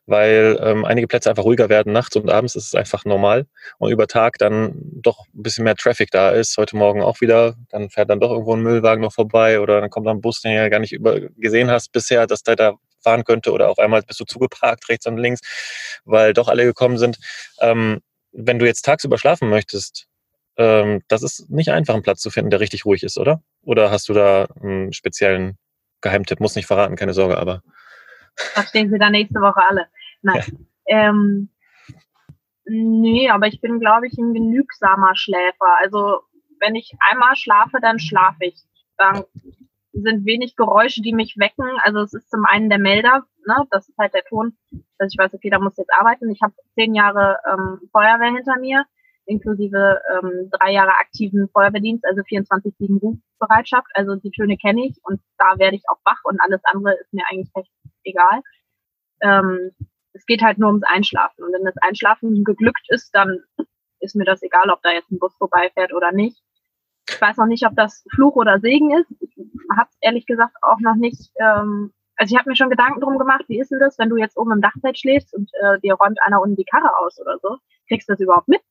weil ähm, einige Plätze einfach ruhiger werden nachts und abends ist es einfach normal und über Tag dann doch ein bisschen mehr Traffic da ist. Heute Morgen auch wieder, dann fährt dann doch irgendwo ein Müllwagen noch vorbei oder dann kommt da ein Bus, den du ja gar nicht über gesehen hast bisher, dass der da fahren könnte oder auf einmal bist du zugeparkt rechts und links, weil doch alle gekommen sind. Ähm, wenn du jetzt tagsüber schlafen möchtest, ähm, das ist nicht einfach, einen Platz zu finden, der richtig ruhig ist, oder? Oder hast du da einen speziellen Geheimtipp? Muss nicht verraten, keine Sorge, aber. Verstehen Sie da nächste Woche alle. Nein. Ja. Ähm, nee, aber ich bin, glaube ich, ein genügsamer Schläfer. Also, wenn ich einmal schlafe, dann schlafe ich. Dann sind wenig Geräusche, die mich wecken. Also es ist zum einen der Melder, ne? das ist halt der Ton, dass ich weiß, okay, da muss jetzt arbeiten. Ich habe zehn Jahre ähm, Feuerwehr hinter mir, inklusive ähm, drei Jahre aktiven Feuerwehrdienst, also 24-7 Rufbereitschaft. Also die Töne kenne ich und da werde ich auch wach und alles andere ist mir eigentlich recht egal. Ähm, es geht halt nur ums Einschlafen. Und wenn das Einschlafen geglückt ist, dann ist mir das egal, ob da jetzt ein Bus vorbeifährt oder nicht. Ich weiß noch nicht, ob das Fluch oder Segen ist. Ich habe ehrlich gesagt auch noch nicht. Ähm, also ich habe mir schon Gedanken drum gemacht, wie ist denn das, wenn du jetzt oben im Dachzelt schläfst und äh, dir räumt einer unten die Karre aus oder so? Kriegst du das überhaupt mit?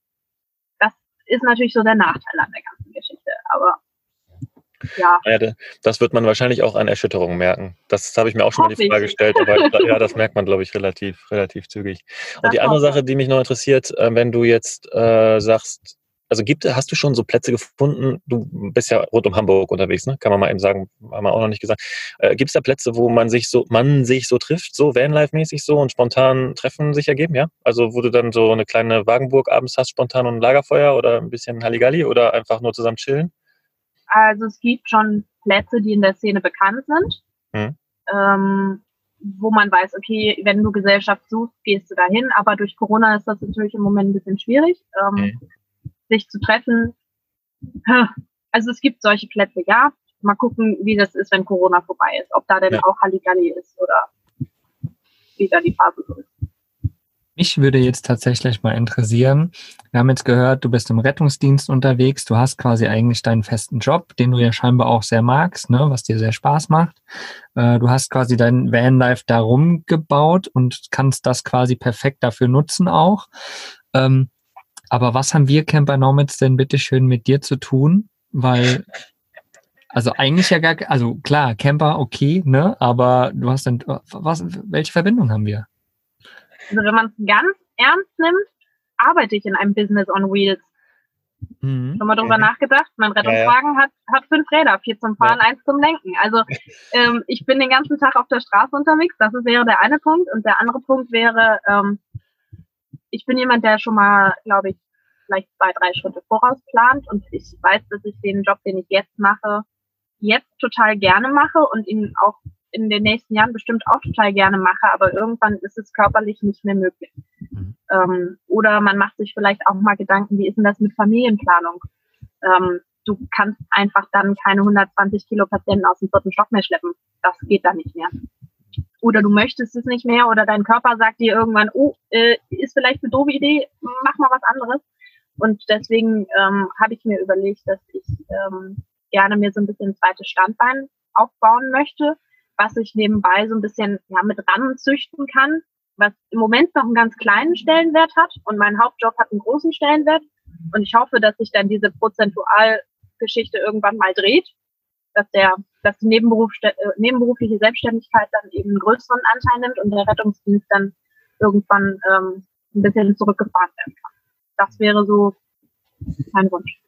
Ist natürlich so der Nachteil an der ganzen Geschichte. Aber ja. ja. Das wird man wahrscheinlich auch an Erschütterungen merken. Das habe ich mir auch schon mal die Frage gestellt, aber ja, das merkt man, glaube ich, relativ, relativ zügig. Und das die andere Sache, die mich noch interessiert, äh, wenn du jetzt äh, sagst, also gibt, hast du schon so Plätze gefunden? Du bist ja rund um Hamburg unterwegs, ne? Kann man mal eben sagen, haben wir auch noch nicht gesagt. Äh, gibt es da Plätze, wo man sich so, man sich so trifft, so Vanlife-mäßig so und spontan Treffen sich ergeben, ja? Also wo du dann so eine kleine Wagenburg abends hast, spontan und ein Lagerfeuer oder ein bisschen Halligalli oder einfach nur zusammen chillen? Also es gibt schon Plätze, die in der Szene bekannt sind. Hm. Ähm, wo man weiß, okay, wenn du Gesellschaft suchst, gehst du dahin, aber durch Corona ist das natürlich im Moment ein bisschen schwierig. Ähm, okay sich zu treffen. Also es gibt solche Plätze, ja. Mal gucken, wie das ist, wenn Corona vorbei ist. Ob da denn ja. auch Halligalli ist oder wie da die Phase so ist. Mich würde jetzt tatsächlich mal interessieren, wir haben jetzt gehört, du bist im Rettungsdienst unterwegs, du hast quasi eigentlich deinen festen Job, den du ja scheinbar auch sehr magst, ne, was dir sehr Spaß macht. Äh, du hast quasi dein Vanlife darum gebaut und kannst das quasi perfekt dafür nutzen auch. Ähm, aber was haben wir Camper Nomads denn bitte schön mit dir zu tun? Weil, also eigentlich ja gar, also klar, Camper, okay, ne? Aber du hast dann, was, welche Verbindung haben wir? Also wenn man es ganz ernst nimmt, arbeite ich in einem Business on Wheels. Mhm. Schon mal drüber mhm. nachgedacht? Mein Rettungswagen ja, ja. Hat, hat fünf Räder, vier zum Fahren, ja. eins zum Lenken. Also ähm, ich bin den ganzen Tag auf der Straße unterwegs. Das wäre der eine Punkt. Und der andere Punkt wäre, ähm, ich bin jemand, der schon mal, glaube ich, vielleicht zwei, drei Schritte voraus plant und ich weiß, dass ich den Job, den ich jetzt mache, jetzt total gerne mache und ihn auch in den nächsten Jahren bestimmt auch total gerne mache, aber irgendwann ist es körperlich nicht mehr möglich. Mhm. Ähm, oder man macht sich vielleicht auch mal Gedanken, wie ist denn das mit Familienplanung? Ähm, du kannst einfach dann keine 120 Kilo Patienten aus dem vierten Stock mehr schleppen. Das geht dann nicht mehr. Oder du möchtest es nicht mehr oder dein Körper sagt dir irgendwann, oh, äh, ist vielleicht eine doofe Idee, mach mal was anderes. Und deswegen ähm, habe ich mir überlegt, dass ich ähm, gerne mir so ein bisschen ein zweites Standbein aufbauen möchte, was ich nebenbei so ein bisschen ja, mit ranzüchten kann, was im Moment noch einen ganz kleinen Stellenwert hat und mein Hauptjob hat einen großen Stellenwert. Und ich hoffe, dass sich dann diese Prozentualgeschichte irgendwann mal dreht, dass der, dass die Nebenberuf, äh, nebenberufliche Selbstständigkeit dann eben einen größeren Anteil nimmt und der Rettungsdienst dann irgendwann ähm, ein bisschen zurückgefahren werden kann. Das wäre so mein Wunsch.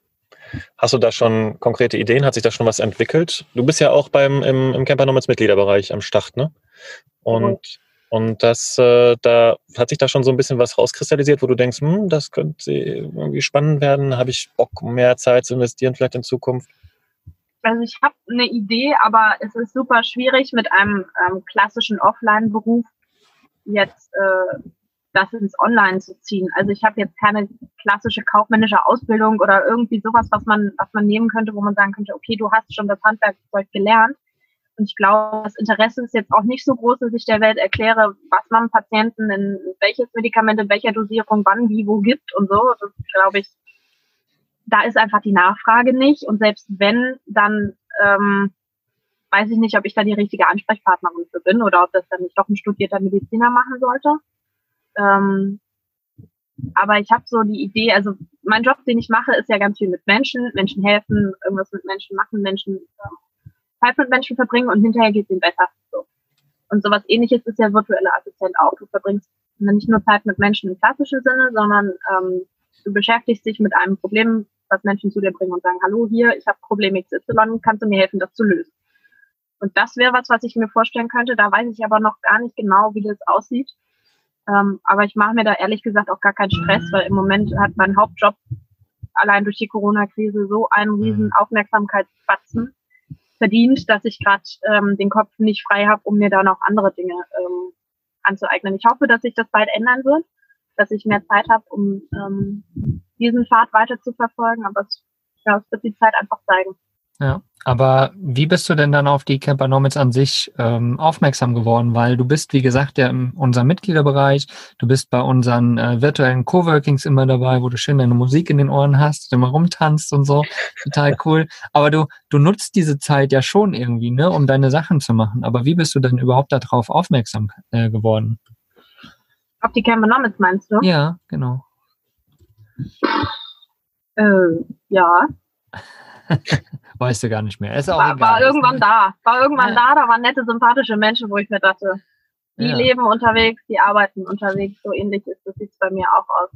Hast du da schon konkrete Ideen? Hat sich da schon was entwickelt? Du bist ja auch beim im, im Camper Nomads Mitgliederbereich am Start, ne? Und und das, äh, da hat sich da schon so ein bisschen was rauskristallisiert, wo du denkst, hm, das könnte irgendwie spannend werden. Habe ich Bock, mehr Zeit zu investieren, vielleicht in Zukunft? Also ich habe eine Idee, aber es ist super schwierig mit einem ähm, klassischen Offline-Beruf jetzt äh, das ins Online zu ziehen. Also ich habe jetzt keine klassische kaufmännische Ausbildung oder irgendwie sowas, was man, was man nehmen könnte, wo man sagen könnte, okay, du hast schon das Handwerkzeug gelernt. Und ich glaube, das Interesse ist jetzt auch nicht so groß, dass ich der Welt erkläre, was man Patienten in welches Medikament in welcher Dosierung wann, wie, wo gibt und so. Das glaube ich, da ist einfach die Nachfrage nicht. Und selbst wenn, dann ähm, weiß ich nicht, ob ich da die richtige Ansprechpartnerin für bin oder ob das dann nicht doch ein studierter Mediziner machen sollte. Ähm, aber ich habe so die Idee, also mein Job, den ich mache, ist ja ganz viel mit Menschen, Menschen helfen, irgendwas mit Menschen machen, Menschen ähm, Zeit mit Menschen verbringen und hinterher geht es ihnen besser. So. Und sowas ähnliches ist ja virtuelle Assistent auch. Du verbringst nicht nur Zeit mit Menschen im klassischen Sinne, sondern ähm, du beschäftigst dich mit einem Problem, was Menschen zu dir bringen und sagen, hallo hier, ich habe Problem XY, kannst du mir helfen, das zu lösen? Und das wäre was, was ich mir vorstellen könnte. Da weiß ich aber noch gar nicht genau, wie das aussieht. Ähm, aber ich mache mir da ehrlich gesagt auch gar keinen Stress, weil im Moment hat mein Hauptjob allein durch die Corona-Krise so einen riesen mhm. Aufmerksamkeitsbatzen verdient, dass ich gerade ähm, den Kopf nicht frei habe, um mir da noch andere Dinge ähm, anzueignen. Ich hoffe, dass sich das bald ändern wird, dass ich mehr Zeit habe, um ähm, diesen Pfad weiter zu verfolgen, aber es, ja, es wird die Zeit einfach zeigen. Ja, aber wie bist du denn dann auf die Campernomics an sich ähm, aufmerksam geworden? Weil du bist, wie gesagt, ja in unserem Mitgliederbereich, du bist bei unseren äh, virtuellen Coworkings immer dabei, wo du schön deine Musik in den Ohren hast, immer rumtanzt und so. Total cool. Aber du, du nutzt diese Zeit ja schon irgendwie, ne, um deine Sachen zu machen. Aber wie bist du denn überhaupt darauf aufmerksam äh, geworden? Auf die Campernomics meinst du? Ja, genau. Äh, ja. weißt du gar nicht mehr. Ist auch war, war irgendwann da. War irgendwann ja. da, da waren nette, sympathische Menschen, wo ich mir dachte, die ja. leben unterwegs, die arbeiten unterwegs, so ähnlich ist das sieht es bei mir auch aus.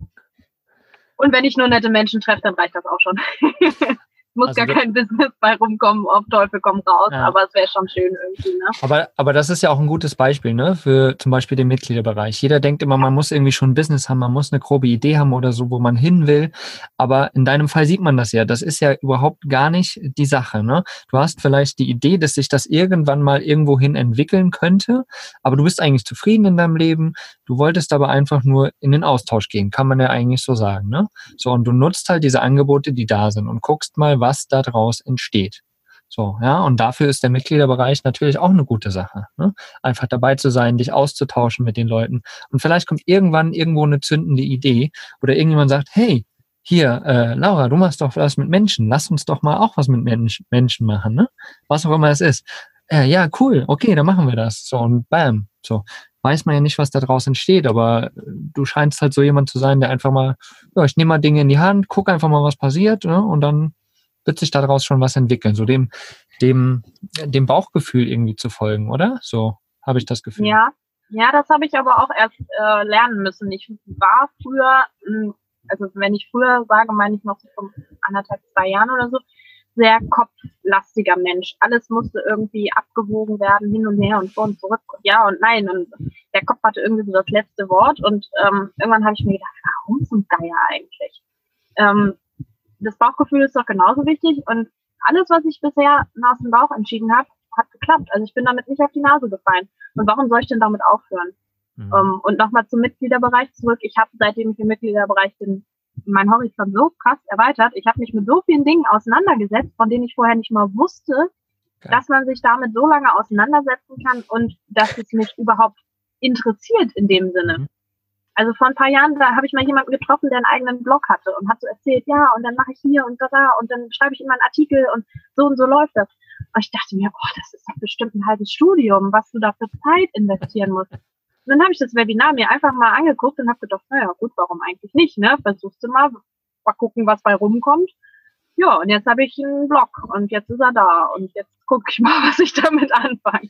Und wenn ich nur nette Menschen treffe, dann reicht das auch schon. muss also gar kein Business bei rumkommen, auf Teufel komm raus, ja. aber es wäre schon schön irgendwie. Ne? Aber, aber das ist ja auch ein gutes Beispiel ne? für zum Beispiel den Mitgliederbereich. Jeder denkt immer, man muss irgendwie schon ein Business haben, man muss eine grobe Idee haben oder so, wo man hin will. Aber in deinem Fall sieht man das ja. Das ist ja überhaupt gar nicht die Sache. Ne? Du hast vielleicht die Idee, dass sich das irgendwann mal irgendwohin entwickeln könnte, aber du bist eigentlich zufrieden in deinem Leben. Du wolltest aber einfach nur in den Austausch gehen, kann man ja eigentlich so sagen. Ne? So, und du nutzt halt diese Angebote, die da sind und guckst mal, was daraus entsteht. So, ja, und dafür ist der Mitgliederbereich natürlich auch eine gute Sache. Ne? Einfach dabei zu sein, dich auszutauschen mit den Leuten. Und vielleicht kommt irgendwann irgendwo eine zündende Idee oder irgendjemand sagt, hey, hier, äh, Laura, du machst doch was mit Menschen, lass uns doch mal auch was mit Mensch, Menschen machen, ne? Was auch immer es ist. Äh, ja, cool, okay, dann machen wir das. So, und bam. So, weiß man ja nicht, was da draus entsteht, aber du scheinst halt so jemand zu sein, der einfach mal, ja, ich nehme mal Dinge in die Hand, guck einfach mal, was passiert, ne? und dann wird sich daraus schon was entwickeln, so dem, dem, dem Bauchgefühl irgendwie zu folgen, oder? So habe ich das Gefühl. Ja, ja, das habe ich aber auch erst äh, lernen müssen. Ich war früher, hm, also wenn ich früher sage, meine ich noch so von anderthalb, zwei Jahren oder so, sehr kopflastiger Mensch. Alles musste irgendwie abgewogen werden, hin und her und vor und zurück ja und nein. Und der Kopf hatte irgendwie so das letzte Wort und ähm, irgendwann habe ich mir gedacht, warum zum Geier eigentlich? Ähm, das Bauchgefühl ist doch genauso wichtig und alles, was ich bisher aus dem Bauch entschieden habe, hat geklappt. Also ich bin damit nicht auf die Nase gefallen. Und warum soll ich denn damit aufhören? Mhm. Um, ähm, und nochmal zum Mitgliederbereich zurück. Ich habe, seitdem ich im Mitgliederbereich bin, mein Horizont so krass erweitert. Ich habe mich mit so vielen Dingen auseinandergesetzt, von denen ich vorher nicht mal wusste, okay. dass man sich damit so lange auseinandersetzen kann und dass es mich überhaupt interessiert in dem Sinne. Mhm. Also vor ein paar Jahren, da habe ich mal jemanden getroffen, der einen eigenen Blog hatte und hat so erzählt, ja, und dann mache ich hier und da, da und dann schreibe ich immer einen Artikel und so und so läuft das. Und ich dachte mir, oh, das ist doch bestimmt ein halbes Studium, was du da für Zeit investieren musst. Und dann habe ich das Webinar mir einfach mal angeguckt und habe gedacht, naja, gut, warum eigentlich nicht, ne? Versuchst du mal, mal gucken, was bei rumkommt. Ja, und jetzt habe ich einen Blog und jetzt ist er da und jetzt gucke ich mal, was ich damit anfange.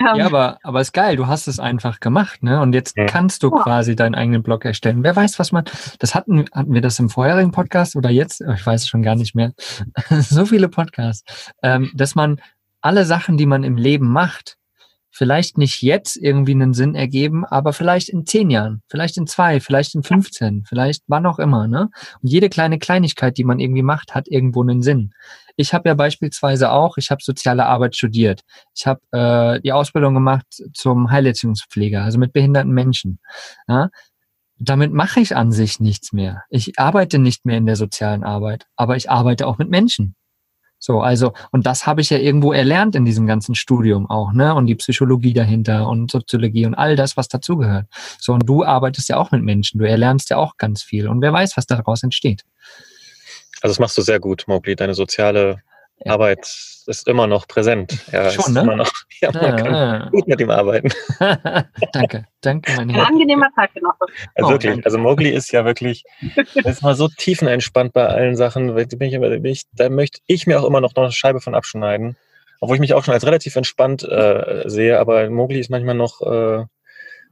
Ähm, ja, aber, aber ist geil, du hast es einfach gemacht, ne? Und jetzt kannst du ja. quasi deinen eigenen Blog erstellen. Wer weiß, was man, das hatten, hatten wir das im vorherigen Podcast oder jetzt? Ich weiß es schon gar nicht mehr. so viele Podcasts, ähm, dass man alle Sachen, die man im Leben macht, vielleicht nicht jetzt irgendwie einen Sinn ergeben, aber vielleicht in zehn Jahren, vielleicht in zwei, vielleicht in 15, vielleicht wann auch immer. Ne? Und jede kleine Kleinigkeit, die man irgendwie macht, hat irgendwo einen Sinn. Ich habe ja beispielsweise auch, ich habe soziale Arbeit studiert. Ich habe äh, die Ausbildung gemacht zum Heilerziehungspfleger, also mit behinderten Menschen. Ja? Damit mache ich an sich nichts mehr. Ich arbeite nicht mehr in der sozialen Arbeit, aber ich arbeite auch mit Menschen. So, also, und das habe ich ja irgendwo erlernt in diesem ganzen Studium auch, ne? Und die Psychologie dahinter und Soziologie und all das, was dazugehört. So, und du arbeitest ja auch mit Menschen, du erlernst ja auch ganz viel. Und wer weiß, was daraus entsteht. Also das machst du sehr gut, Mowgli, deine soziale ja. Arbeit ist immer noch präsent. Ja, Schon, ne? Noch, ja, man kann ah. gut mit ihm arbeiten. danke, danke. Mein Ein angenehmer Zeitgenosse. Also oh, wirklich, danke. also Mowgli ist ja wirklich, ist mal so tiefenentspannt bei allen Sachen. Da, bin ich, bin ich, da möchte ich mir auch immer noch eine Scheibe von abschneiden. Obwohl ich mich auch schon als relativ entspannt äh, sehe, aber Mowgli ist manchmal noch... Äh,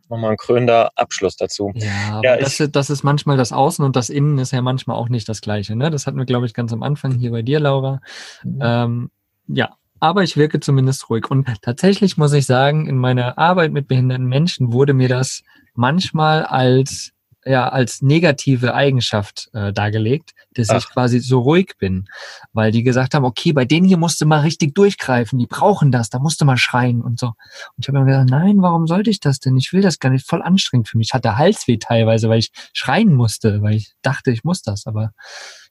nochmal ein krönender Abschluss dazu. Ja, ja das, das, ist manchmal das Außen und das Innen ist ja manchmal auch nicht das Gleiche. Ne? Das hatten wir, glaube ich, ganz am Anfang hier bei dir, Laura. Mhm. Ähm, ja, aber ich wirke zumindest ruhig. Und tatsächlich muss ich sagen, in meiner Arbeit mit behinderten Menschen wurde mir das manchmal als ja als negative Eigenschaft äh, dargelegt, dass Ach. ich quasi so ruhig bin, weil die gesagt haben, okay, bei denen hier musst du mal richtig durchgreifen, die brauchen das, da musst du mal schreien und so. Und ich habe mir gedacht, nein, warum sollte ich das denn? Ich will das gar nicht, voll anstrengend für mich. Ich hatte Halsweh teilweise, weil ich schreien musste, weil ich dachte, ich muss das, aber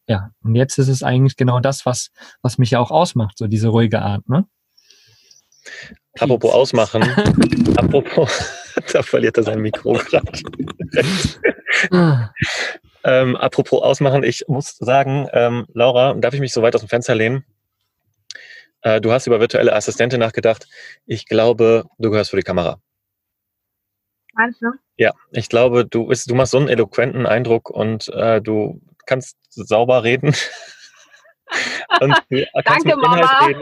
ja, und jetzt ist es eigentlich genau das, was, was mich ja auch ausmacht, so diese ruhige Art, ne? Apropos ausmachen, apropos, da verliert er sein Mikro gerade. Ah. ähm, apropos ausmachen, ich muss sagen, ähm, Laura, darf ich mich so weit aus dem Fenster lehnen? Äh, du hast über virtuelle Assistentin nachgedacht. Ich glaube, du gehörst für die Kamera. Meinst du? Ja, ich glaube, du, ist, du machst so einen eloquenten Eindruck und äh, du kannst sauber reden. Und du kannst Danke, Mama. reden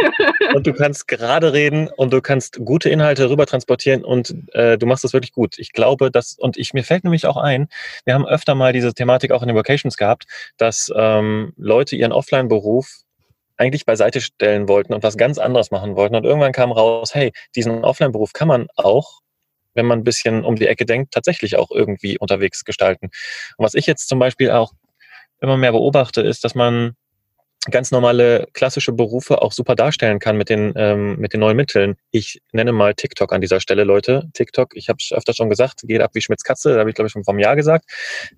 und du kannst gerade reden und du kannst gute Inhalte rüber transportieren und äh, du machst das wirklich gut. Ich glaube, dass, und ich, mir fällt nämlich auch ein, wir haben öfter mal diese Thematik auch in den Vocations gehabt, dass ähm, Leute ihren Offline-Beruf eigentlich beiseite stellen wollten und was ganz anderes machen wollten. Und irgendwann kam raus, hey, diesen Offline-Beruf kann man auch wenn man ein bisschen um die Ecke denkt, tatsächlich auch irgendwie unterwegs gestalten. Und was ich jetzt zum Beispiel auch immer mehr beobachte, ist, dass man ganz normale klassische Berufe auch super darstellen kann mit den, ähm, mit den neuen Mitteln. Ich nenne mal TikTok an dieser Stelle, Leute. TikTok, ich habe es öfter schon gesagt, geht ab wie Schmitz Katze, habe ich glaube ich schon vom Jahr gesagt,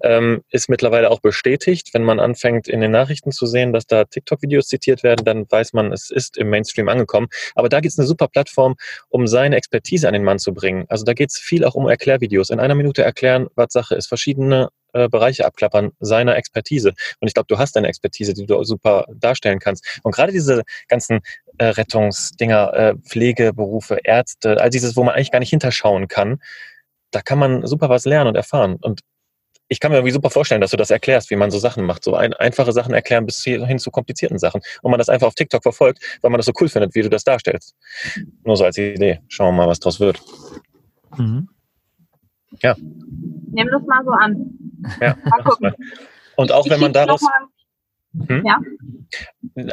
ähm, ist mittlerweile auch bestätigt. Wenn man anfängt in den Nachrichten zu sehen, dass da TikTok-Videos zitiert werden, dann weiß man, es ist im Mainstream angekommen. Aber da gibt es eine super Plattform, um seine Expertise an den Mann zu bringen. Also da geht es viel auch um Erklärvideos. In einer Minute erklären, was Sache ist, verschiedene äh, Bereiche abklappern seiner Expertise. Und ich glaube, du hast eine Expertise, die du super darstellen kannst. Und gerade diese ganzen äh, Rettungsdinger, äh, Pflegeberufe, Ärzte, all dieses, wo man eigentlich gar nicht hinterschauen kann, da kann man super was lernen und erfahren. Und ich kann mir irgendwie super vorstellen, dass du das erklärst, wie man so Sachen macht. So ein, einfache Sachen erklären bis hin zu komplizierten Sachen. Und man das einfach auf TikTok verfolgt, weil man das so cool findet, wie du das darstellst. Nur so als Idee. Schauen wir mal, was draus wird. Mhm. Ja. Nimm das mal so an. Ja. Und auch wenn man daraus. Hm? Ja.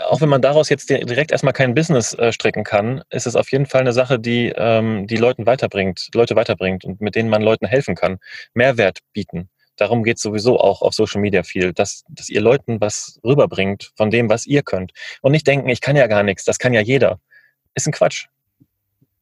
Auch wenn man daraus jetzt direkt erstmal kein Business äh, stricken kann, ist es auf jeden Fall eine Sache, die ähm, die Leuten weiterbringt, Leute weiterbringt und mit denen man Leuten helfen kann, Mehrwert bieten. Darum geht es sowieso auch auf Social Media viel, dass, dass ihr Leuten was rüberbringt von dem, was ihr könnt. Und nicht denken, ich kann ja gar nichts, das kann ja jeder. Ist ein Quatsch.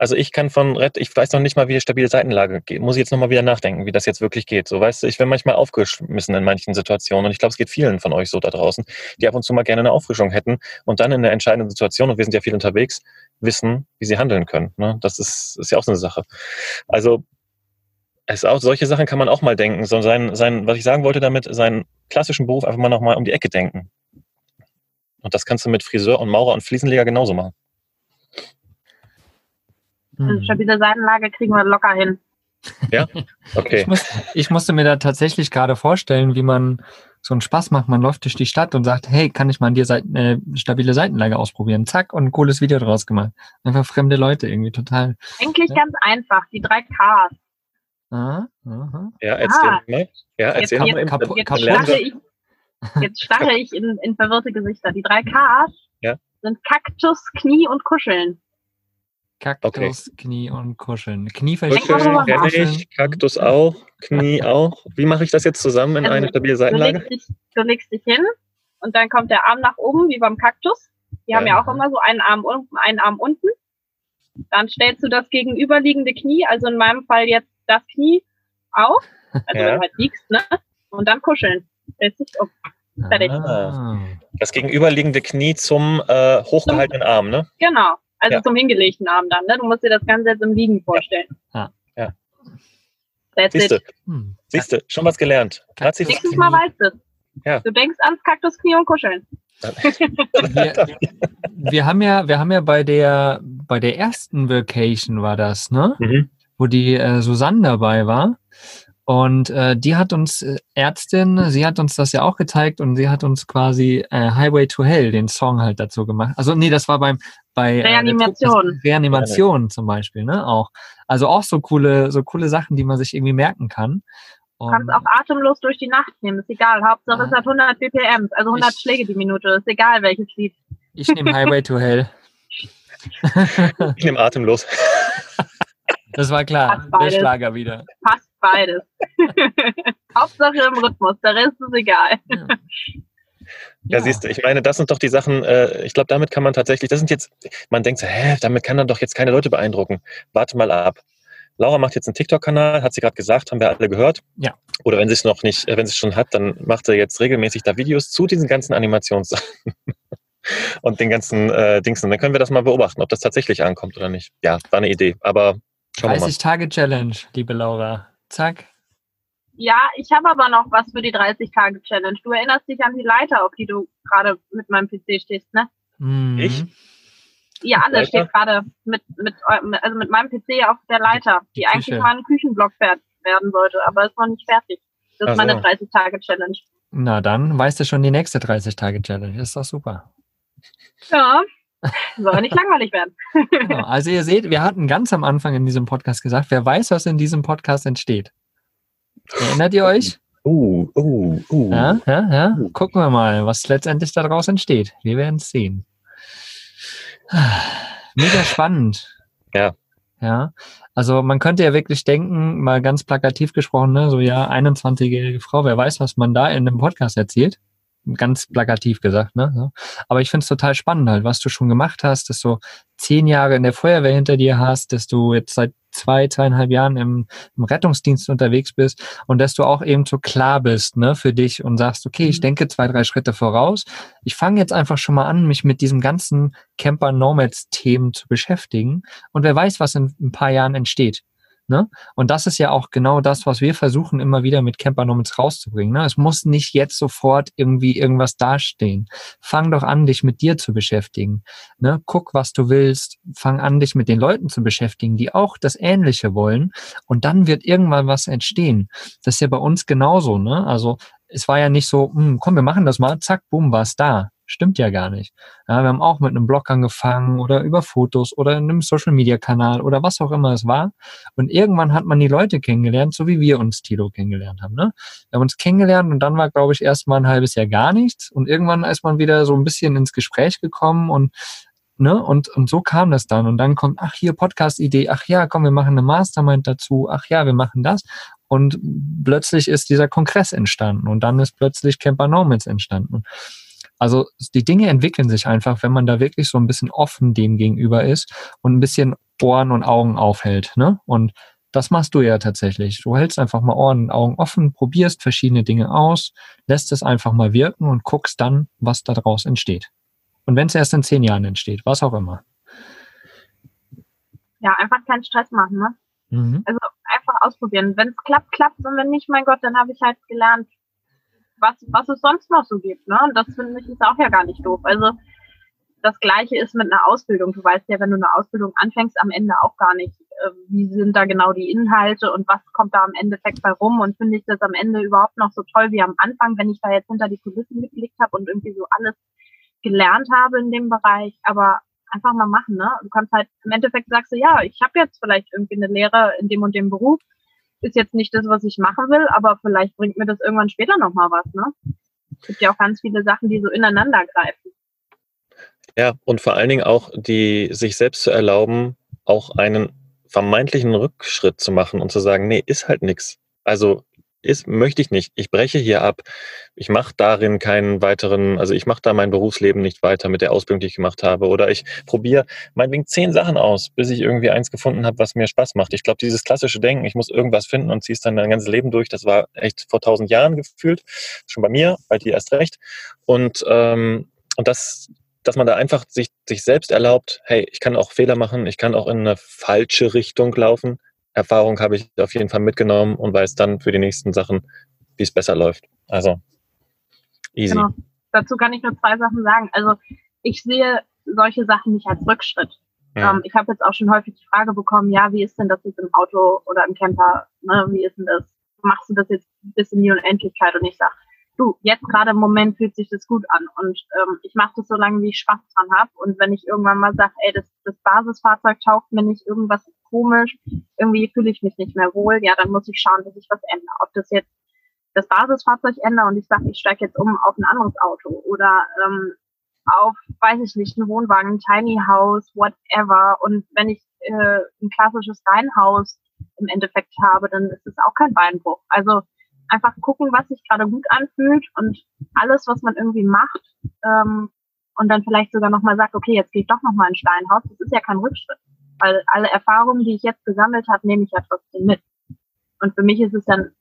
Also ich kann von Red, ich weiß noch nicht mal, wie die stabile Seitenlage geht. Muss ich jetzt nochmal wieder nachdenken, wie das jetzt wirklich geht. So, weißt du, ich bin manchmal aufgeschmissen in manchen Situationen und ich glaube, es geht vielen von euch so da draußen, die ab und zu mal gerne eine Auffrischung hätten und dann in der entscheidenden Situation, und wir sind ja viel unterwegs, wissen, wie sie handeln können. Ne? Das ist, ist ja auch so eine Sache. Also es auch, solche Sachen kann man auch mal denken. So sein, sein, was ich sagen wollte damit, seinen klassischen Beruf einfach mal nochmal um die Ecke denken. Und das kannst du mit Friseur und Maurer und Fliesenleger genauso machen. Also stabile Seitenlage kriegen wir locker hin. Ja, okay. Ich, muss, ich musste mir da tatsächlich gerade vorstellen, wie man so einen Spaß macht. Man läuft durch die Stadt und sagt, hey, kann ich mal an dir Seiten, äh, stabile Seitenlage ausprobieren? Zack, und ein cooles Video draus gemacht. Einfach fremde Leute irgendwie total. Eigentlich ja. ganz einfach, die drei Ks. Aha. Ja, erzähl ah, mal. Ja, erzähl jetzt, mal. Jetzt, kapu jetzt, starre ich, jetzt starre ich in, in verwirrte Gesichter. Die drei Ks ja. sind Kaktus, Knie und Kuscheln. Kaktus, okay. Knie und Kuscheln. Knie Kuscheln kenne ich, Kaktus auch, Knie auch. Wie mache ich das jetzt zusammen in also, eine stabile Seitenlage? Du legst, dich, du legst, dich, hin und dann kommt der Arm nach oben, wie beim Kaktus. Die ja. haben ja auch immer so einen Arm oben, einen Arm unten. Dann stellst du das gegenüberliegende Knie, also in meinem Fall jetzt das Knie auf, also ja. wenn du halt liegst, ne? Und dann kuscheln. Stellst dich um. Fertig. Ah. Das gegenüberliegende Knie zum äh, hochgehaltenen Arm, ne? Genau. Also ja. zum hingelegten Arm dann, ne? Du musst dir das Ganze jetzt im Liegen vorstellen. Ja. ja. Siehst du, hm. Siehst du, schon was gelernt. Nächstes Mal weißt du ja. Du denkst ans Kaktusknie und Kuscheln. wir, wir, haben ja, wir haben ja bei der, bei der ersten Vacation war das, ne? Mhm. Wo die äh, Susanne dabei war. Und äh, die hat uns, äh, Ärztin, sie hat uns das ja auch gezeigt und sie hat uns quasi äh, Highway to Hell, den Song halt dazu gemacht. Also nee, das war beim bei Reanimation. Äh, Reanimation zum Beispiel, ne? Auch. Also auch so coole, so coole Sachen, die man sich irgendwie merken kann. Du kannst auch atemlos durch die Nacht nehmen, ist egal. Hauptsache es hat 100 BPM, also 100 ich, Schläge die Minute, ist egal welches Lied. Ich nehme Highway to Hell. ich nehme atemlos. Das war klar, der Schlager wieder. Passt beides. Hauptsache im Rhythmus, der Rest ist egal. Ja. Ja, ja, siehst du, ich meine, das sind doch die Sachen, äh, ich glaube, damit kann man tatsächlich, das sind jetzt, man denkt so, hä, damit kann man doch jetzt keine Leute beeindrucken. Warte mal ab. Laura macht jetzt einen TikTok-Kanal, hat sie gerade gesagt, haben wir alle gehört. Ja. Oder wenn sie es noch nicht, äh, wenn sie es schon hat, dann macht sie jetzt regelmäßig da Videos zu diesen ganzen Animationssachen. und den ganzen äh, Dings. Und dann können wir das mal beobachten, ob das tatsächlich ankommt oder nicht. Ja, war eine Idee. Aber 30 Tage Challenge, liebe Laura. Zack. Ja, ich habe aber noch was für die 30 Tage Challenge. Du erinnerst dich an die Leiter, auf die du gerade mit meinem PC stehst, ne? Mhm. Ich? Ihr alle steht gerade mit, mit, also mit meinem PC auf der Leiter, die, die eigentlich mal ein Küchenblock werden sollte, aber ist noch nicht fertig. Das ist meine 30 Tage Challenge. Na dann weißt du schon die nächste 30 Tage Challenge. Ist doch super. Ja, soll nicht langweilig werden. Genau. Also ihr seht, wir hatten ganz am Anfang in diesem Podcast gesagt, wer weiß, was in diesem Podcast entsteht. Erinnert ihr euch? Uh, uh, uh. Ja, ja, ja. Gucken wir mal, was letztendlich daraus entsteht. Wir werden es sehen. Mega spannend. Ja. Ja. Also man könnte ja wirklich denken, mal ganz plakativ gesprochen, ne, so ja, 21-jährige Frau, wer weiß, was man da in einem Podcast erzählt ganz plakativ gesagt, ne? Aber ich finde es total spannend halt, was du schon gemacht hast, dass du zehn Jahre in der Feuerwehr hinter dir hast, dass du jetzt seit zwei, zweieinhalb Jahren im, im Rettungsdienst unterwegs bist und dass du auch eben so klar bist, ne, für dich und sagst, okay, ich mhm. denke zwei, drei Schritte voraus. Ich fange jetzt einfach schon mal an, mich mit diesem ganzen Camper Nomads Themen zu beschäftigen und wer weiß, was in ein paar Jahren entsteht. Ne? Und das ist ja auch genau das, was wir versuchen, immer wieder mit Camper Nomads rauszubringen. Ne? Es muss nicht jetzt sofort irgendwie irgendwas dastehen. Fang doch an, dich mit dir zu beschäftigen. Ne? Guck, was du willst. Fang an, dich mit den Leuten zu beschäftigen, die auch das Ähnliche wollen. Und dann wird irgendwann was entstehen. Das ist ja bei uns genauso. Ne? Also es war ja nicht so, hm, komm, wir machen das mal, zack, bumm, war's da. Stimmt ja gar nicht. Ja, wir haben auch mit einem Blog angefangen oder über Fotos oder in einem Social Media Kanal oder was auch immer es war. Und irgendwann hat man die Leute kennengelernt, so wie wir uns Tilo kennengelernt haben. Ne? Wir haben uns kennengelernt und dann war, glaube ich, erst mal ein halbes Jahr gar nichts. Und irgendwann ist man wieder so ein bisschen ins Gespräch gekommen und Ne? Und, und so kam das dann. Und dann kommt, ach hier, Podcast-Idee, ach ja, komm, wir machen eine Mastermind dazu, ach ja, wir machen das. Und plötzlich ist dieser Kongress entstanden und dann ist plötzlich Camper Nomads entstanden. Also die Dinge entwickeln sich einfach, wenn man da wirklich so ein bisschen offen dem gegenüber ist und ein bisschen Ohren und Augen aufhält. Ne? Und das machst du ja tatsächlich. Du hältst einfach mal Ohren und Augen offen, probierst verschiedene Dinge aus, lässt es einfach mal wirken und guckst dann, was daraus entsteht. Und wenn es erst in zehn Jahren entsteht, was auch immer. Ja, einfach keinen Stress machen, ne? Mhm. Also einfach ausprobieren. Wenn es klappt, klappt und wenn nicht, mein Gott, dann habe ich halt gelernt, was, was es sonst noch so gibt. Ne? Und das finde ich ist auch ja gar nicht doof. Also das Gleiche ist mit einer Ausbildung. Du weißt ja, wenn du eine Ausbildung anfängst, am Ende auch gar nicht, äh, wie sind da genau die Inhalte und was kommt da am Endeffekt bei rum. Und finde ich das am Ende überhaupt noch so toll wie am Anfang, wenn ich da jetzt hinter die Kulissen geblickt habe und irgendwie so alles gelernt habe in dem Bereich. Aber einfach mal machen, ne? Du kannst halt im Endeffekt sagst du, ja, ich habe jetzt vielleicht irgendwie eine Lehre in dem und dem Beruf. Ist jetzt nicht das, was ich machen will, aber vielleicht bringt mir das irgendwann später nochmal was, ne? Es gibt ja auch ganz viele Sachen, die so ineinander greifen. Ja, und vor allen Dingen auch die sich selbst zu erlauben, auch einen vermeintlichen Rückschritt zu machen und zu sagen, nee, ist halt nichts. Also ist, möchte ich nicht. Ich breche hier ab. Ich mache darin keinen weiteren, also ich mache da mein Berufsleben nicht weiter mit der Ausbildung, die ich gemacht habe. Oder ich probiere meinetwegen zehn Sachen aus, bis ich irgendwie eins gefunden habe, was mir Spaß macht. Ich glaube, dieses klassische Denken, ich muss irgendwas finden und ziehst dann dein ganzes Leben durch, das war echt vor tausend Jahren gefühlt. Schon bei mir, bei dir erst recht. Und, ähm, und das, dass man da einfach sich, sich selbst erlaubt, hey, ich kann auch Fehler machen, ich kann auch in eine falsche Richtung laufen Erfahrung habe ich auf jeden Fall mitgenommen und weiß dann für die nächsten Sachen, wie es besser läuft. Also easy. Genau. Dazu kann ich nur zwei Sachen sagen. Also ich sehe solche Sachen nicht als Rückschritt. Ja. Ähm, ich habe jetzt auch schon häufig die Frage bekommen, ja, wie ist denn das jetzt im Auto oder im Camper? Ne? Wie ist denn das? Machst du das jetzt bis in die Unendlichkeit? Und ich sage, du, jetzt gerade im Moment fühlt sich das gut an und ähm, ich mache das so lange, wie ich Spaß dran habe. Und wenn ich irgendwann mal sage, ey, das, das Basisfahrzeug taugt mir nicht, irgendwas komisch, irgendwie fühle ich mich nicht mehr wohl, ja, dann muss ich schauen, dass ich was ändere. Ob das jetzt das Basisfahrzeug ändere und ich sage, ich steige jetzt um auf ein anderes Auto oder ähm, auf, weiß ich nicht, ein Wohnwagen, ein Tiny House, whatever. Und wenn ich äh, ein klassisches Reihenhaus im Endeffekt habe, dann ist es auch kein Beinbruch. Also einfach gucken, was sich gerade gut anfühlt und alles, was man irgendwie macht ähm, und dann vielleicht sogar nochmal sagt, okay, jetzt gehe ich doch nochmal in Steinhaus, das ist ja kein Rückschritt. Weil alle Erfahrungen, die ich jetzt gesammelt habe, nehme ich ja trotzdem mit. Und für mich ist es dann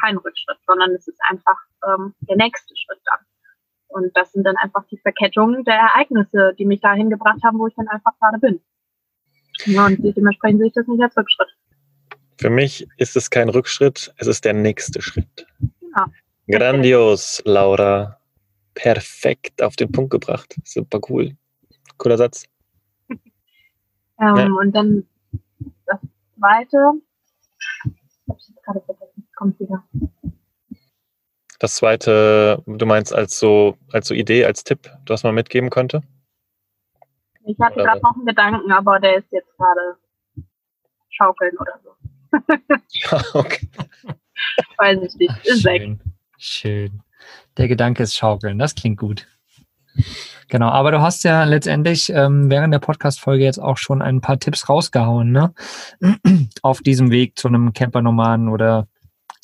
kein Rückschritt, sondern es ist einfach ähm, der nächste Schritt dann. Und das sind dann einfach die Verkettungen der Ereignisse, die mich dahin gebracht haben, wo ich dann einfach gerade bin. Ja, und dementsprechend sehe ich das nicht als Rückschritt. Für mich ist es kein Rückschritt, es ist der nächste Schritt. Ja. Grandios, Laura. Perfekt auf den Punkt gebracht. Super cool. Cooler Satz. Ähm, ja. Und dann das zweite. Ich habe es gerade vergessen. Kommt wieder. Das zweite, du meinst als so, als so Idee, als Tipp, was man mitgeben könnte? Ich hatte gerade noch einen Gedanken, aber der ist jetzt gerade schaukeln oder so. okay. Weiß ich nicht. Ist Schön. weg. Schön. Der Gedanke ist schaukeln. Das klingt gut. Genau, aber du hast ja letztendlich ähm, während der Podcast-Folge jetzt auch schon ein paar Tipps rausgehauen, ne? Auf diesem Weg zu einem Campernomaden oder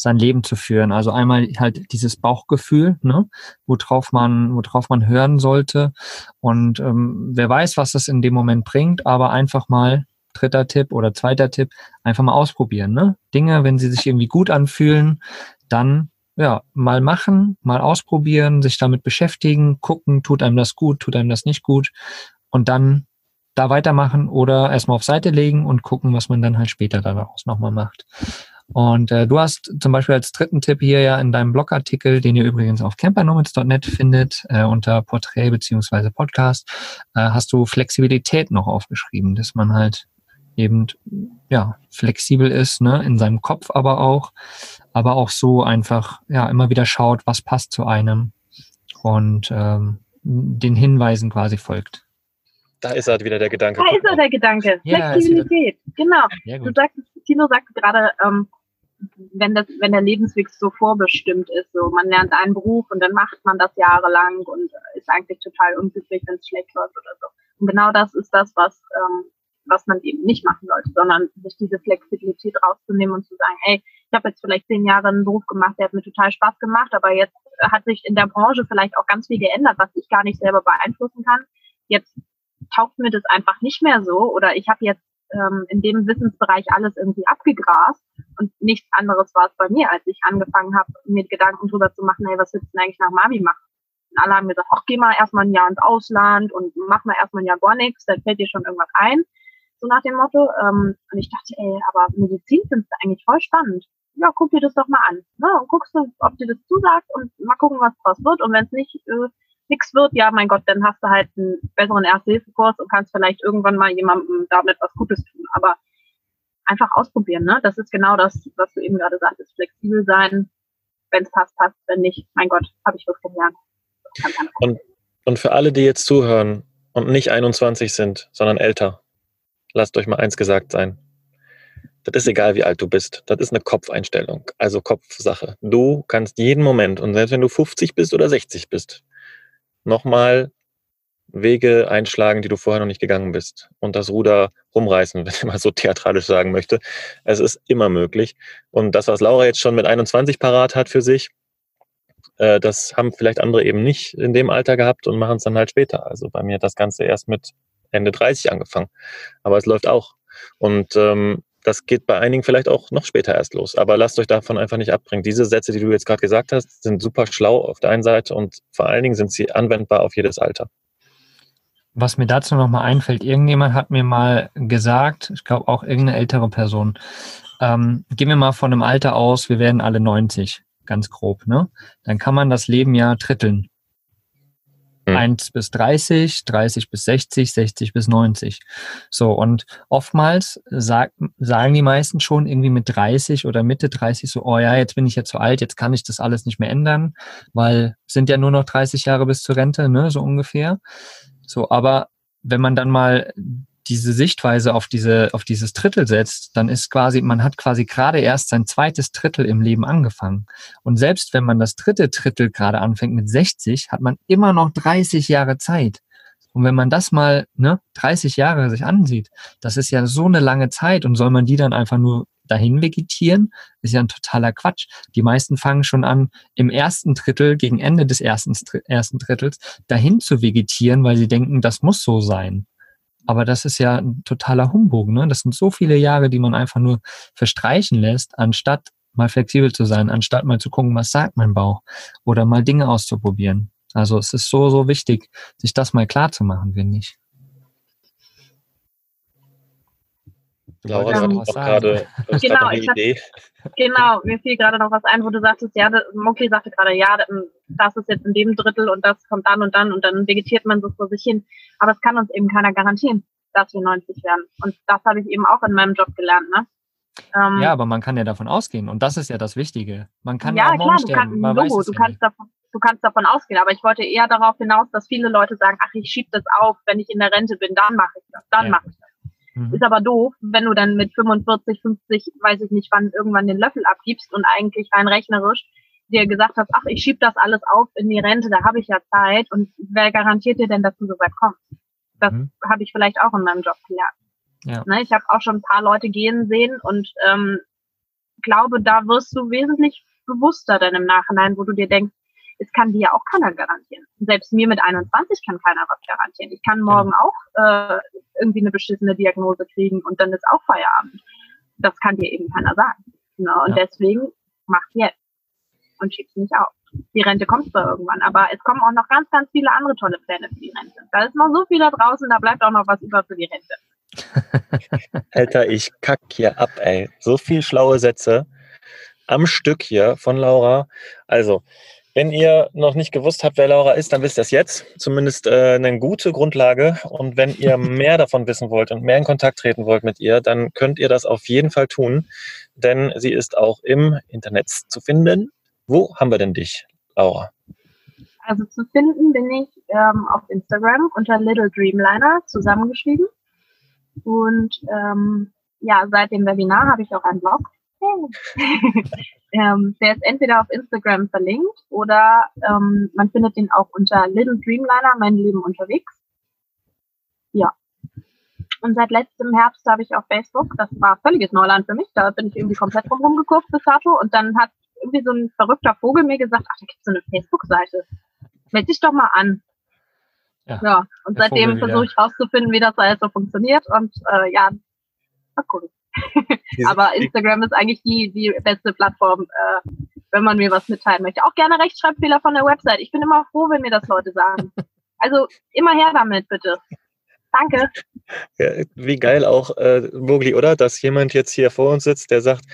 sein Leben zu führen. Also einmal halt dieses Bauchgefühl, ne? worauf man, worauf man hören sollte. Und ähm, wer weiß, was das in dem Moment bringt, aber einfach mal dritter Tipp oder zweiter Tipp, einfach mal ausprobieren. Ne? Dinge, wenn sie sich irgendwie gut anfühlen, dann ja, mal machen, mal ausprobieren, sich damit beschäftigen, gucken, tut einem das gut, tut einem das nicht gut und dann da weitermachen oder erstmal auf Seite legen und gucken, was man dann halt später daraus nochmal macht. Und äh, du hast zum Beispiel als dritten Tipp hier ja in deinem Blogartikel, den ihr übrigens auf campernomads.net findet, äh, unter Porträt beziehungsweise Podcast, äh, hast du Flexibilität noch aufgeschrieben, dass man halt eben ja flexibel ist, ne, in seinem Kopf aber auch, aber auch so einfach ja immer wieder schaut, was passt zu einem und ähm, den Hinweisen quasi folgt. Da ist halt wieder der Gedanke. Da ist er der Gedanke. Ja, Flexibilität, genau. Du sagst, Tino sagt gerade, ähm, wenn das, wenn der Lebensweg so vorbestimmt ist, so man lernt einen Beruf und dann macht man das jahrelang und ist eigentlich total unglücklich, wenn es schlecht läuft oder so. Und genau das ist das, was ähm, was man eben nicht machen sollte, sondern sich diese Flexibilität rauszunehmen und zu sagen, hey, ich habe jetzt vielleicht zehn Jahre einen Beruf gemacht, der hat mir total Spaß gemacht, aber jetzt hat sich in der Branche vielleicht auch ganz viel geändert, was ich gar nicht selber beeinflussen kann. Jetzt taugt mir das einfach nicht mehr so oder ich habe jetzt ähm, in dem Wissensbereich alles irgendwie abgegrast und nichts anderes war es bei mir, als ich angefangen habe, mir Gedanken drüber zu machen, hey, was willst du denn eigentlich nach Mavi machen? Und alle haben gesagt, ach, geh mal erstmal ein Jahr ins Ausland und mach mal erstmal ein Jahr gar nichts, dann fällt dir schon irgendwas ein, so nach dem Motto. Ähm, und ich dachte, ey, aber Medizin findest du eigentlich voll spannend. Ja, guck dir das doch mal an. Ne? Und guckst du, ob dir das zusagt und mal gucken, was draus wird. Und wenn es nicht äh, nichts wird, ja, mein Gott, dann hast du halt einen besseren Erste-Hilfe-Kurs und kannst vielleicht irgendwann mal jemandem damit was Gutes tun. Aber einfach ausprobieren, ne? Das ist genau das, was du eben gerade sagtest. Flexibel sein. Wenn es passt, passt. Wenn nicht, mein Gott, habe ich was gelernt. Und, und für alle, die jetzt zuhören und nicht 21 sind, sondern älter, lasst euch mal eins gesagt sein. Das ist egal, wie alt du bist. Das ist eine Kopfeinstellung, also Kopfsache. Du kannst jeden Moment, und selbst wenn du 50 bist oder 60 bist, nochmal Wege einschlagen, die du vorher noch nicht gegangen bist und das Ruder rumreißen, wenn ich mal so theatralisch sagen möchte. Es ist immer möglich. Und das, was Laura jetzt schon mit 21 parat hat für sich, äh, das haben vielleicht andere eben nicht in dem Alter gehabt und machen es dann halt später. Also bei mir das Ganze erst mit Ende 30 angefangen. Aber es läuft auch. Und ähm, das geht bei einigen vielleicht auch noch später erst los. Aber lasst euch davon einfach nicht abbringen. Diese Sätze, die du jetzt gerade gesagt hast, sind super schlau auf der einen Seite und vor allen Dingen sind sie anwendbar auf jedes Alter. Was mir dazu nochmal einfällt, irgendjemand hat mir mal gesagt, ich glaube auch irgendeine ältere Person, ähm, gehen wir mal von einem Alter aus, wir werden alle 90, ganz grob, ne? Dann kann man das Leben ja dritteln. 1 hm. bis 30, 30 bis 60, 60 bis 90. So, und oftmals sag, sagen die meisten schon irgendwie mit 30 oder Mitte 30 so, oh ja, jetzt bin ich ja zu alt, jetzt kann ich das alles nicht mehr ändern, weil sind ja nur noch 30 Jahre bis zur Rente, ne, so ungefähr. So, aber wenn man dann mal diese Sichtweise auf diese, auf dieses Drittel setzt, dann ist quasi, man hat quasi gerade erst sein zweites Drittel im Leben angefangen. Und selbst wenn man das dritte Drittel gerade anfängt mit 60, hat man immer noch 30 Jahre Zeit. Und wenn man das mal, ne, 30 Jahre sich ansieht, das ist ja so eine lange Zeit und soll man die dann einfach nur dahin vegetieren, ist ja ein totaler Quatsch. Die meisten fangen schon an, im ersten Drittel, gegen Ende des ersten, ersten Drittels, dahin zu vegetieren, weil sie denken, das muss so sein. Aber das ist ja ein totaler Humbug. Ne? Das sind so viele Jahre, die man einfach nur verstreichen lässt, anstatt mal flexibel zu sein, anstatt mal zu gucken, was sagt mein Bauch oder mal Dinge auszuprobieren. Also es ist so, so wichtig, sich das mal klar zu machen, finde ich. Laura, du hattest auch gerade genau, eine Idee. Hab, genau, mir fiel gerade noch was ein, wo du sagtest, ja, Moki sagte gerade, ja, das ist jetzt in dem Drittel und das kommt dann und dann und dann vegetiert man so vor sich hin. Aber es kann uns eben keiner garantieren, dass wir 90 werden. Und das habe ich eben auch in meinem Job gelernt, ne? Ähm, ja, aber man kann ja davon ausgehen und das ist ja das Wichtige. Man kann ja, ja klar, du, kann, man Logo, du, kannst davon, du kannst davon ausgehen, aber ich wollte eher darauf hinaus, dass viele Leute sagen, ach, ich schiebe das auf, wenn ich in der Rente bin, dann mache ich das, dann ja. mache ich das. Mhm. Ist aber doof, wenn du dann mit 45, 50, weiß ich nicht wann, irgendwann den Löffel abgibst und eigentlich rein rechnerisch dir gesagt hast, ach, ich schieb das alles auf in die Rente, da habe ich ja Zeit und wer garantiert dir denn, dass du so weit kommst? Das mhm. habe ich vielleicht auch in meinem Job gelernt. Ja. Ne, ich habe auch schon ein paar Leute gehen sehen und ähm, glaube, da wirst du wesentlich bewusster dann im Nachhinein, wo du dir denkst, es kann dir ja auch keiner garantieren. Selbst mir mit 21 kann keiner was garantieren. Ich kann morgen auch äh, irgendwie eine beschissene Diagnose kriegen und dann ist auch Feierabend. Das kann dir eben keiner sagen. Genau. Und ja. deswegen mach jetzt und schieb's nicht auf. Die Rente kommt zwar irgendwann, aber es kommen auch noch ganz, ganz viele andere tolle Pläne für die Rente. Da ist noch so viel da draußen, da bleibt auch noch was über für die Rente. Alter, ich kack hier ab, ey. So viel schlaue Sätze am Stück hier von Laura. Also, wenn ihr noch nicht gewusst habt, wer Laura ist, dann wisst ihr es jetzt. Zumindest äh, eine gute Grundlage. Und wenn ihr mehr davon wissen wollt und mehr in Kontakt treten wollt mit ihr, dann könnt ihr das auf jeden Fall tun, denn sie ist auch im Internet zu finden. Wo haben wir denn dich, Laura? Also zu finden bin ich ähm, auf Instagram unter Little Dreamliner zusammengeschrieben. Und ähm, ja, seit dem Webinar habe ich auch einen Blog. Ähm, der ist entweder auf Instagram verlinkt oder ähm, man findet ihn auch unter Little Dreamliner, mein Leben unterwegs. Ja. Und seit letztem Herbst habe ich auf Facebook, das war völliges Neuland für mich, da bin ich irgendwie komplett drumherum geguckt bis dato und dann hat irgendwie so ein verrückter Vogel mir gesagt, ach, da gibt es so eine Facebook-Seite. Meld dich doch mal an. Ja, ja und seitdem versuche ich rauszufinden, wie das alles so funktioniert und äh, ja, Mal gucken. Aber Instagram ist eigentlich die, die beste Plattform, äh, wenn man mir was mitteilen möchte. Auch gerne Rechtschreibfehler von der Website. Ich bin immer froh, wenn mir das Leute sagen. Also immer her damit, bitte. Danke. Ja, wie geil auch, äh, Mogli, oder? Dass jemand jetzt hier vor uns sitzt, der sagt,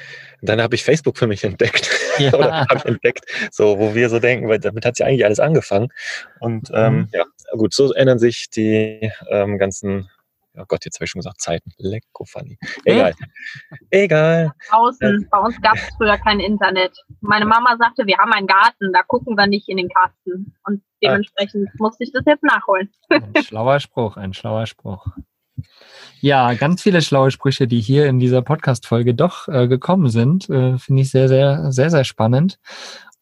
dann habe ich Facebook für mich entdeckt. Ja. oder habe ich entdeckt. So, wo wir so denken, weil damit hat ja eigentlich alles angefangen. Und ähm, mhm. ja, gut, so ändern sich die ähm, ganzen oh Gott, jetzt habe ich schon gesagt, Zeiten. Lecko funny. Egal. Egal. Draußen, bei uns gab es früher kein Internet. Meine Mama sagte, wir haben einen Garten, da gucken wir nicht in den Kasten. Und dementsprechend ah. musste ich das jetzt nachholen. Ein schlauer Spruch, ein schlauer Spruch. Ja, ganz viele schlaue Sprüche, die hier in dieser Podcast-Folge doch äh, gekommen sind, äh, finde ich sehr, sehr, sehr, sehr spannend.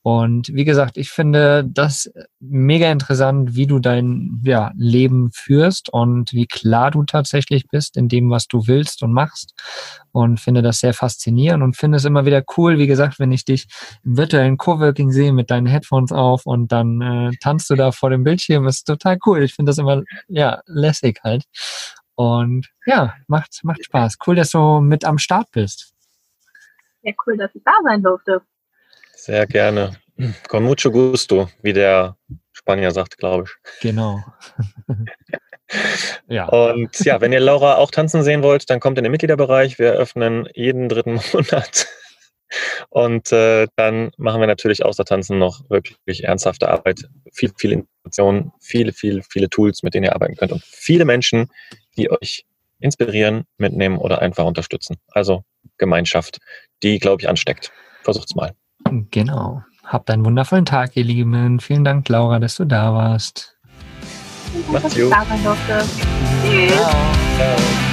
Und wie gesagt, ich finde das mega interessant, wie du dein ja, Leben führst und wie klar du tatsächlich bist in dem, was du willst und machst. Und finde das sehr faszinierend und finde es immer wieder cool, wie gesagt, wenn ich dich im virtuellen Coworking sehe mit deinen Headphones auf und dann äh, tanzt du da vor dem Bildschirm, ist total cool. Ich finde das immer, ja, lässig halt. Und ja, macht, macht Spaß. Cool, dass du mit am Start bist. Ja, cool, dass ich da sein durfte. Sehr gerne. Con mucho gusto, wie der Spanier sagt, glaube ich. Genau. ja. Und ja, wenn ihr Laura auch tanzen sehen wollt, dann kommt in den Mitgliederbereich. Wir öffnen jeden dritten Monat. Und äh, dann machen wir natürlich außer Tanzen noch wirklich ernsthafte Arbeit. Viel, viel Informationen, viele, viele, viele Tools, mit denen ihr arbeiten könnt und viele Menschen, die euch inspirieren, mitnehmen oder einfach unterstützen. Also Gemeinschaft, die, glaube ich, ansteckt. Versucht's mal. Genau. Habt einen wundervollen Tag, ihr Lieben. Vielen Dank, Laura, dass du da warst. Macht's gut. Tschüss. Ciao. Ciao.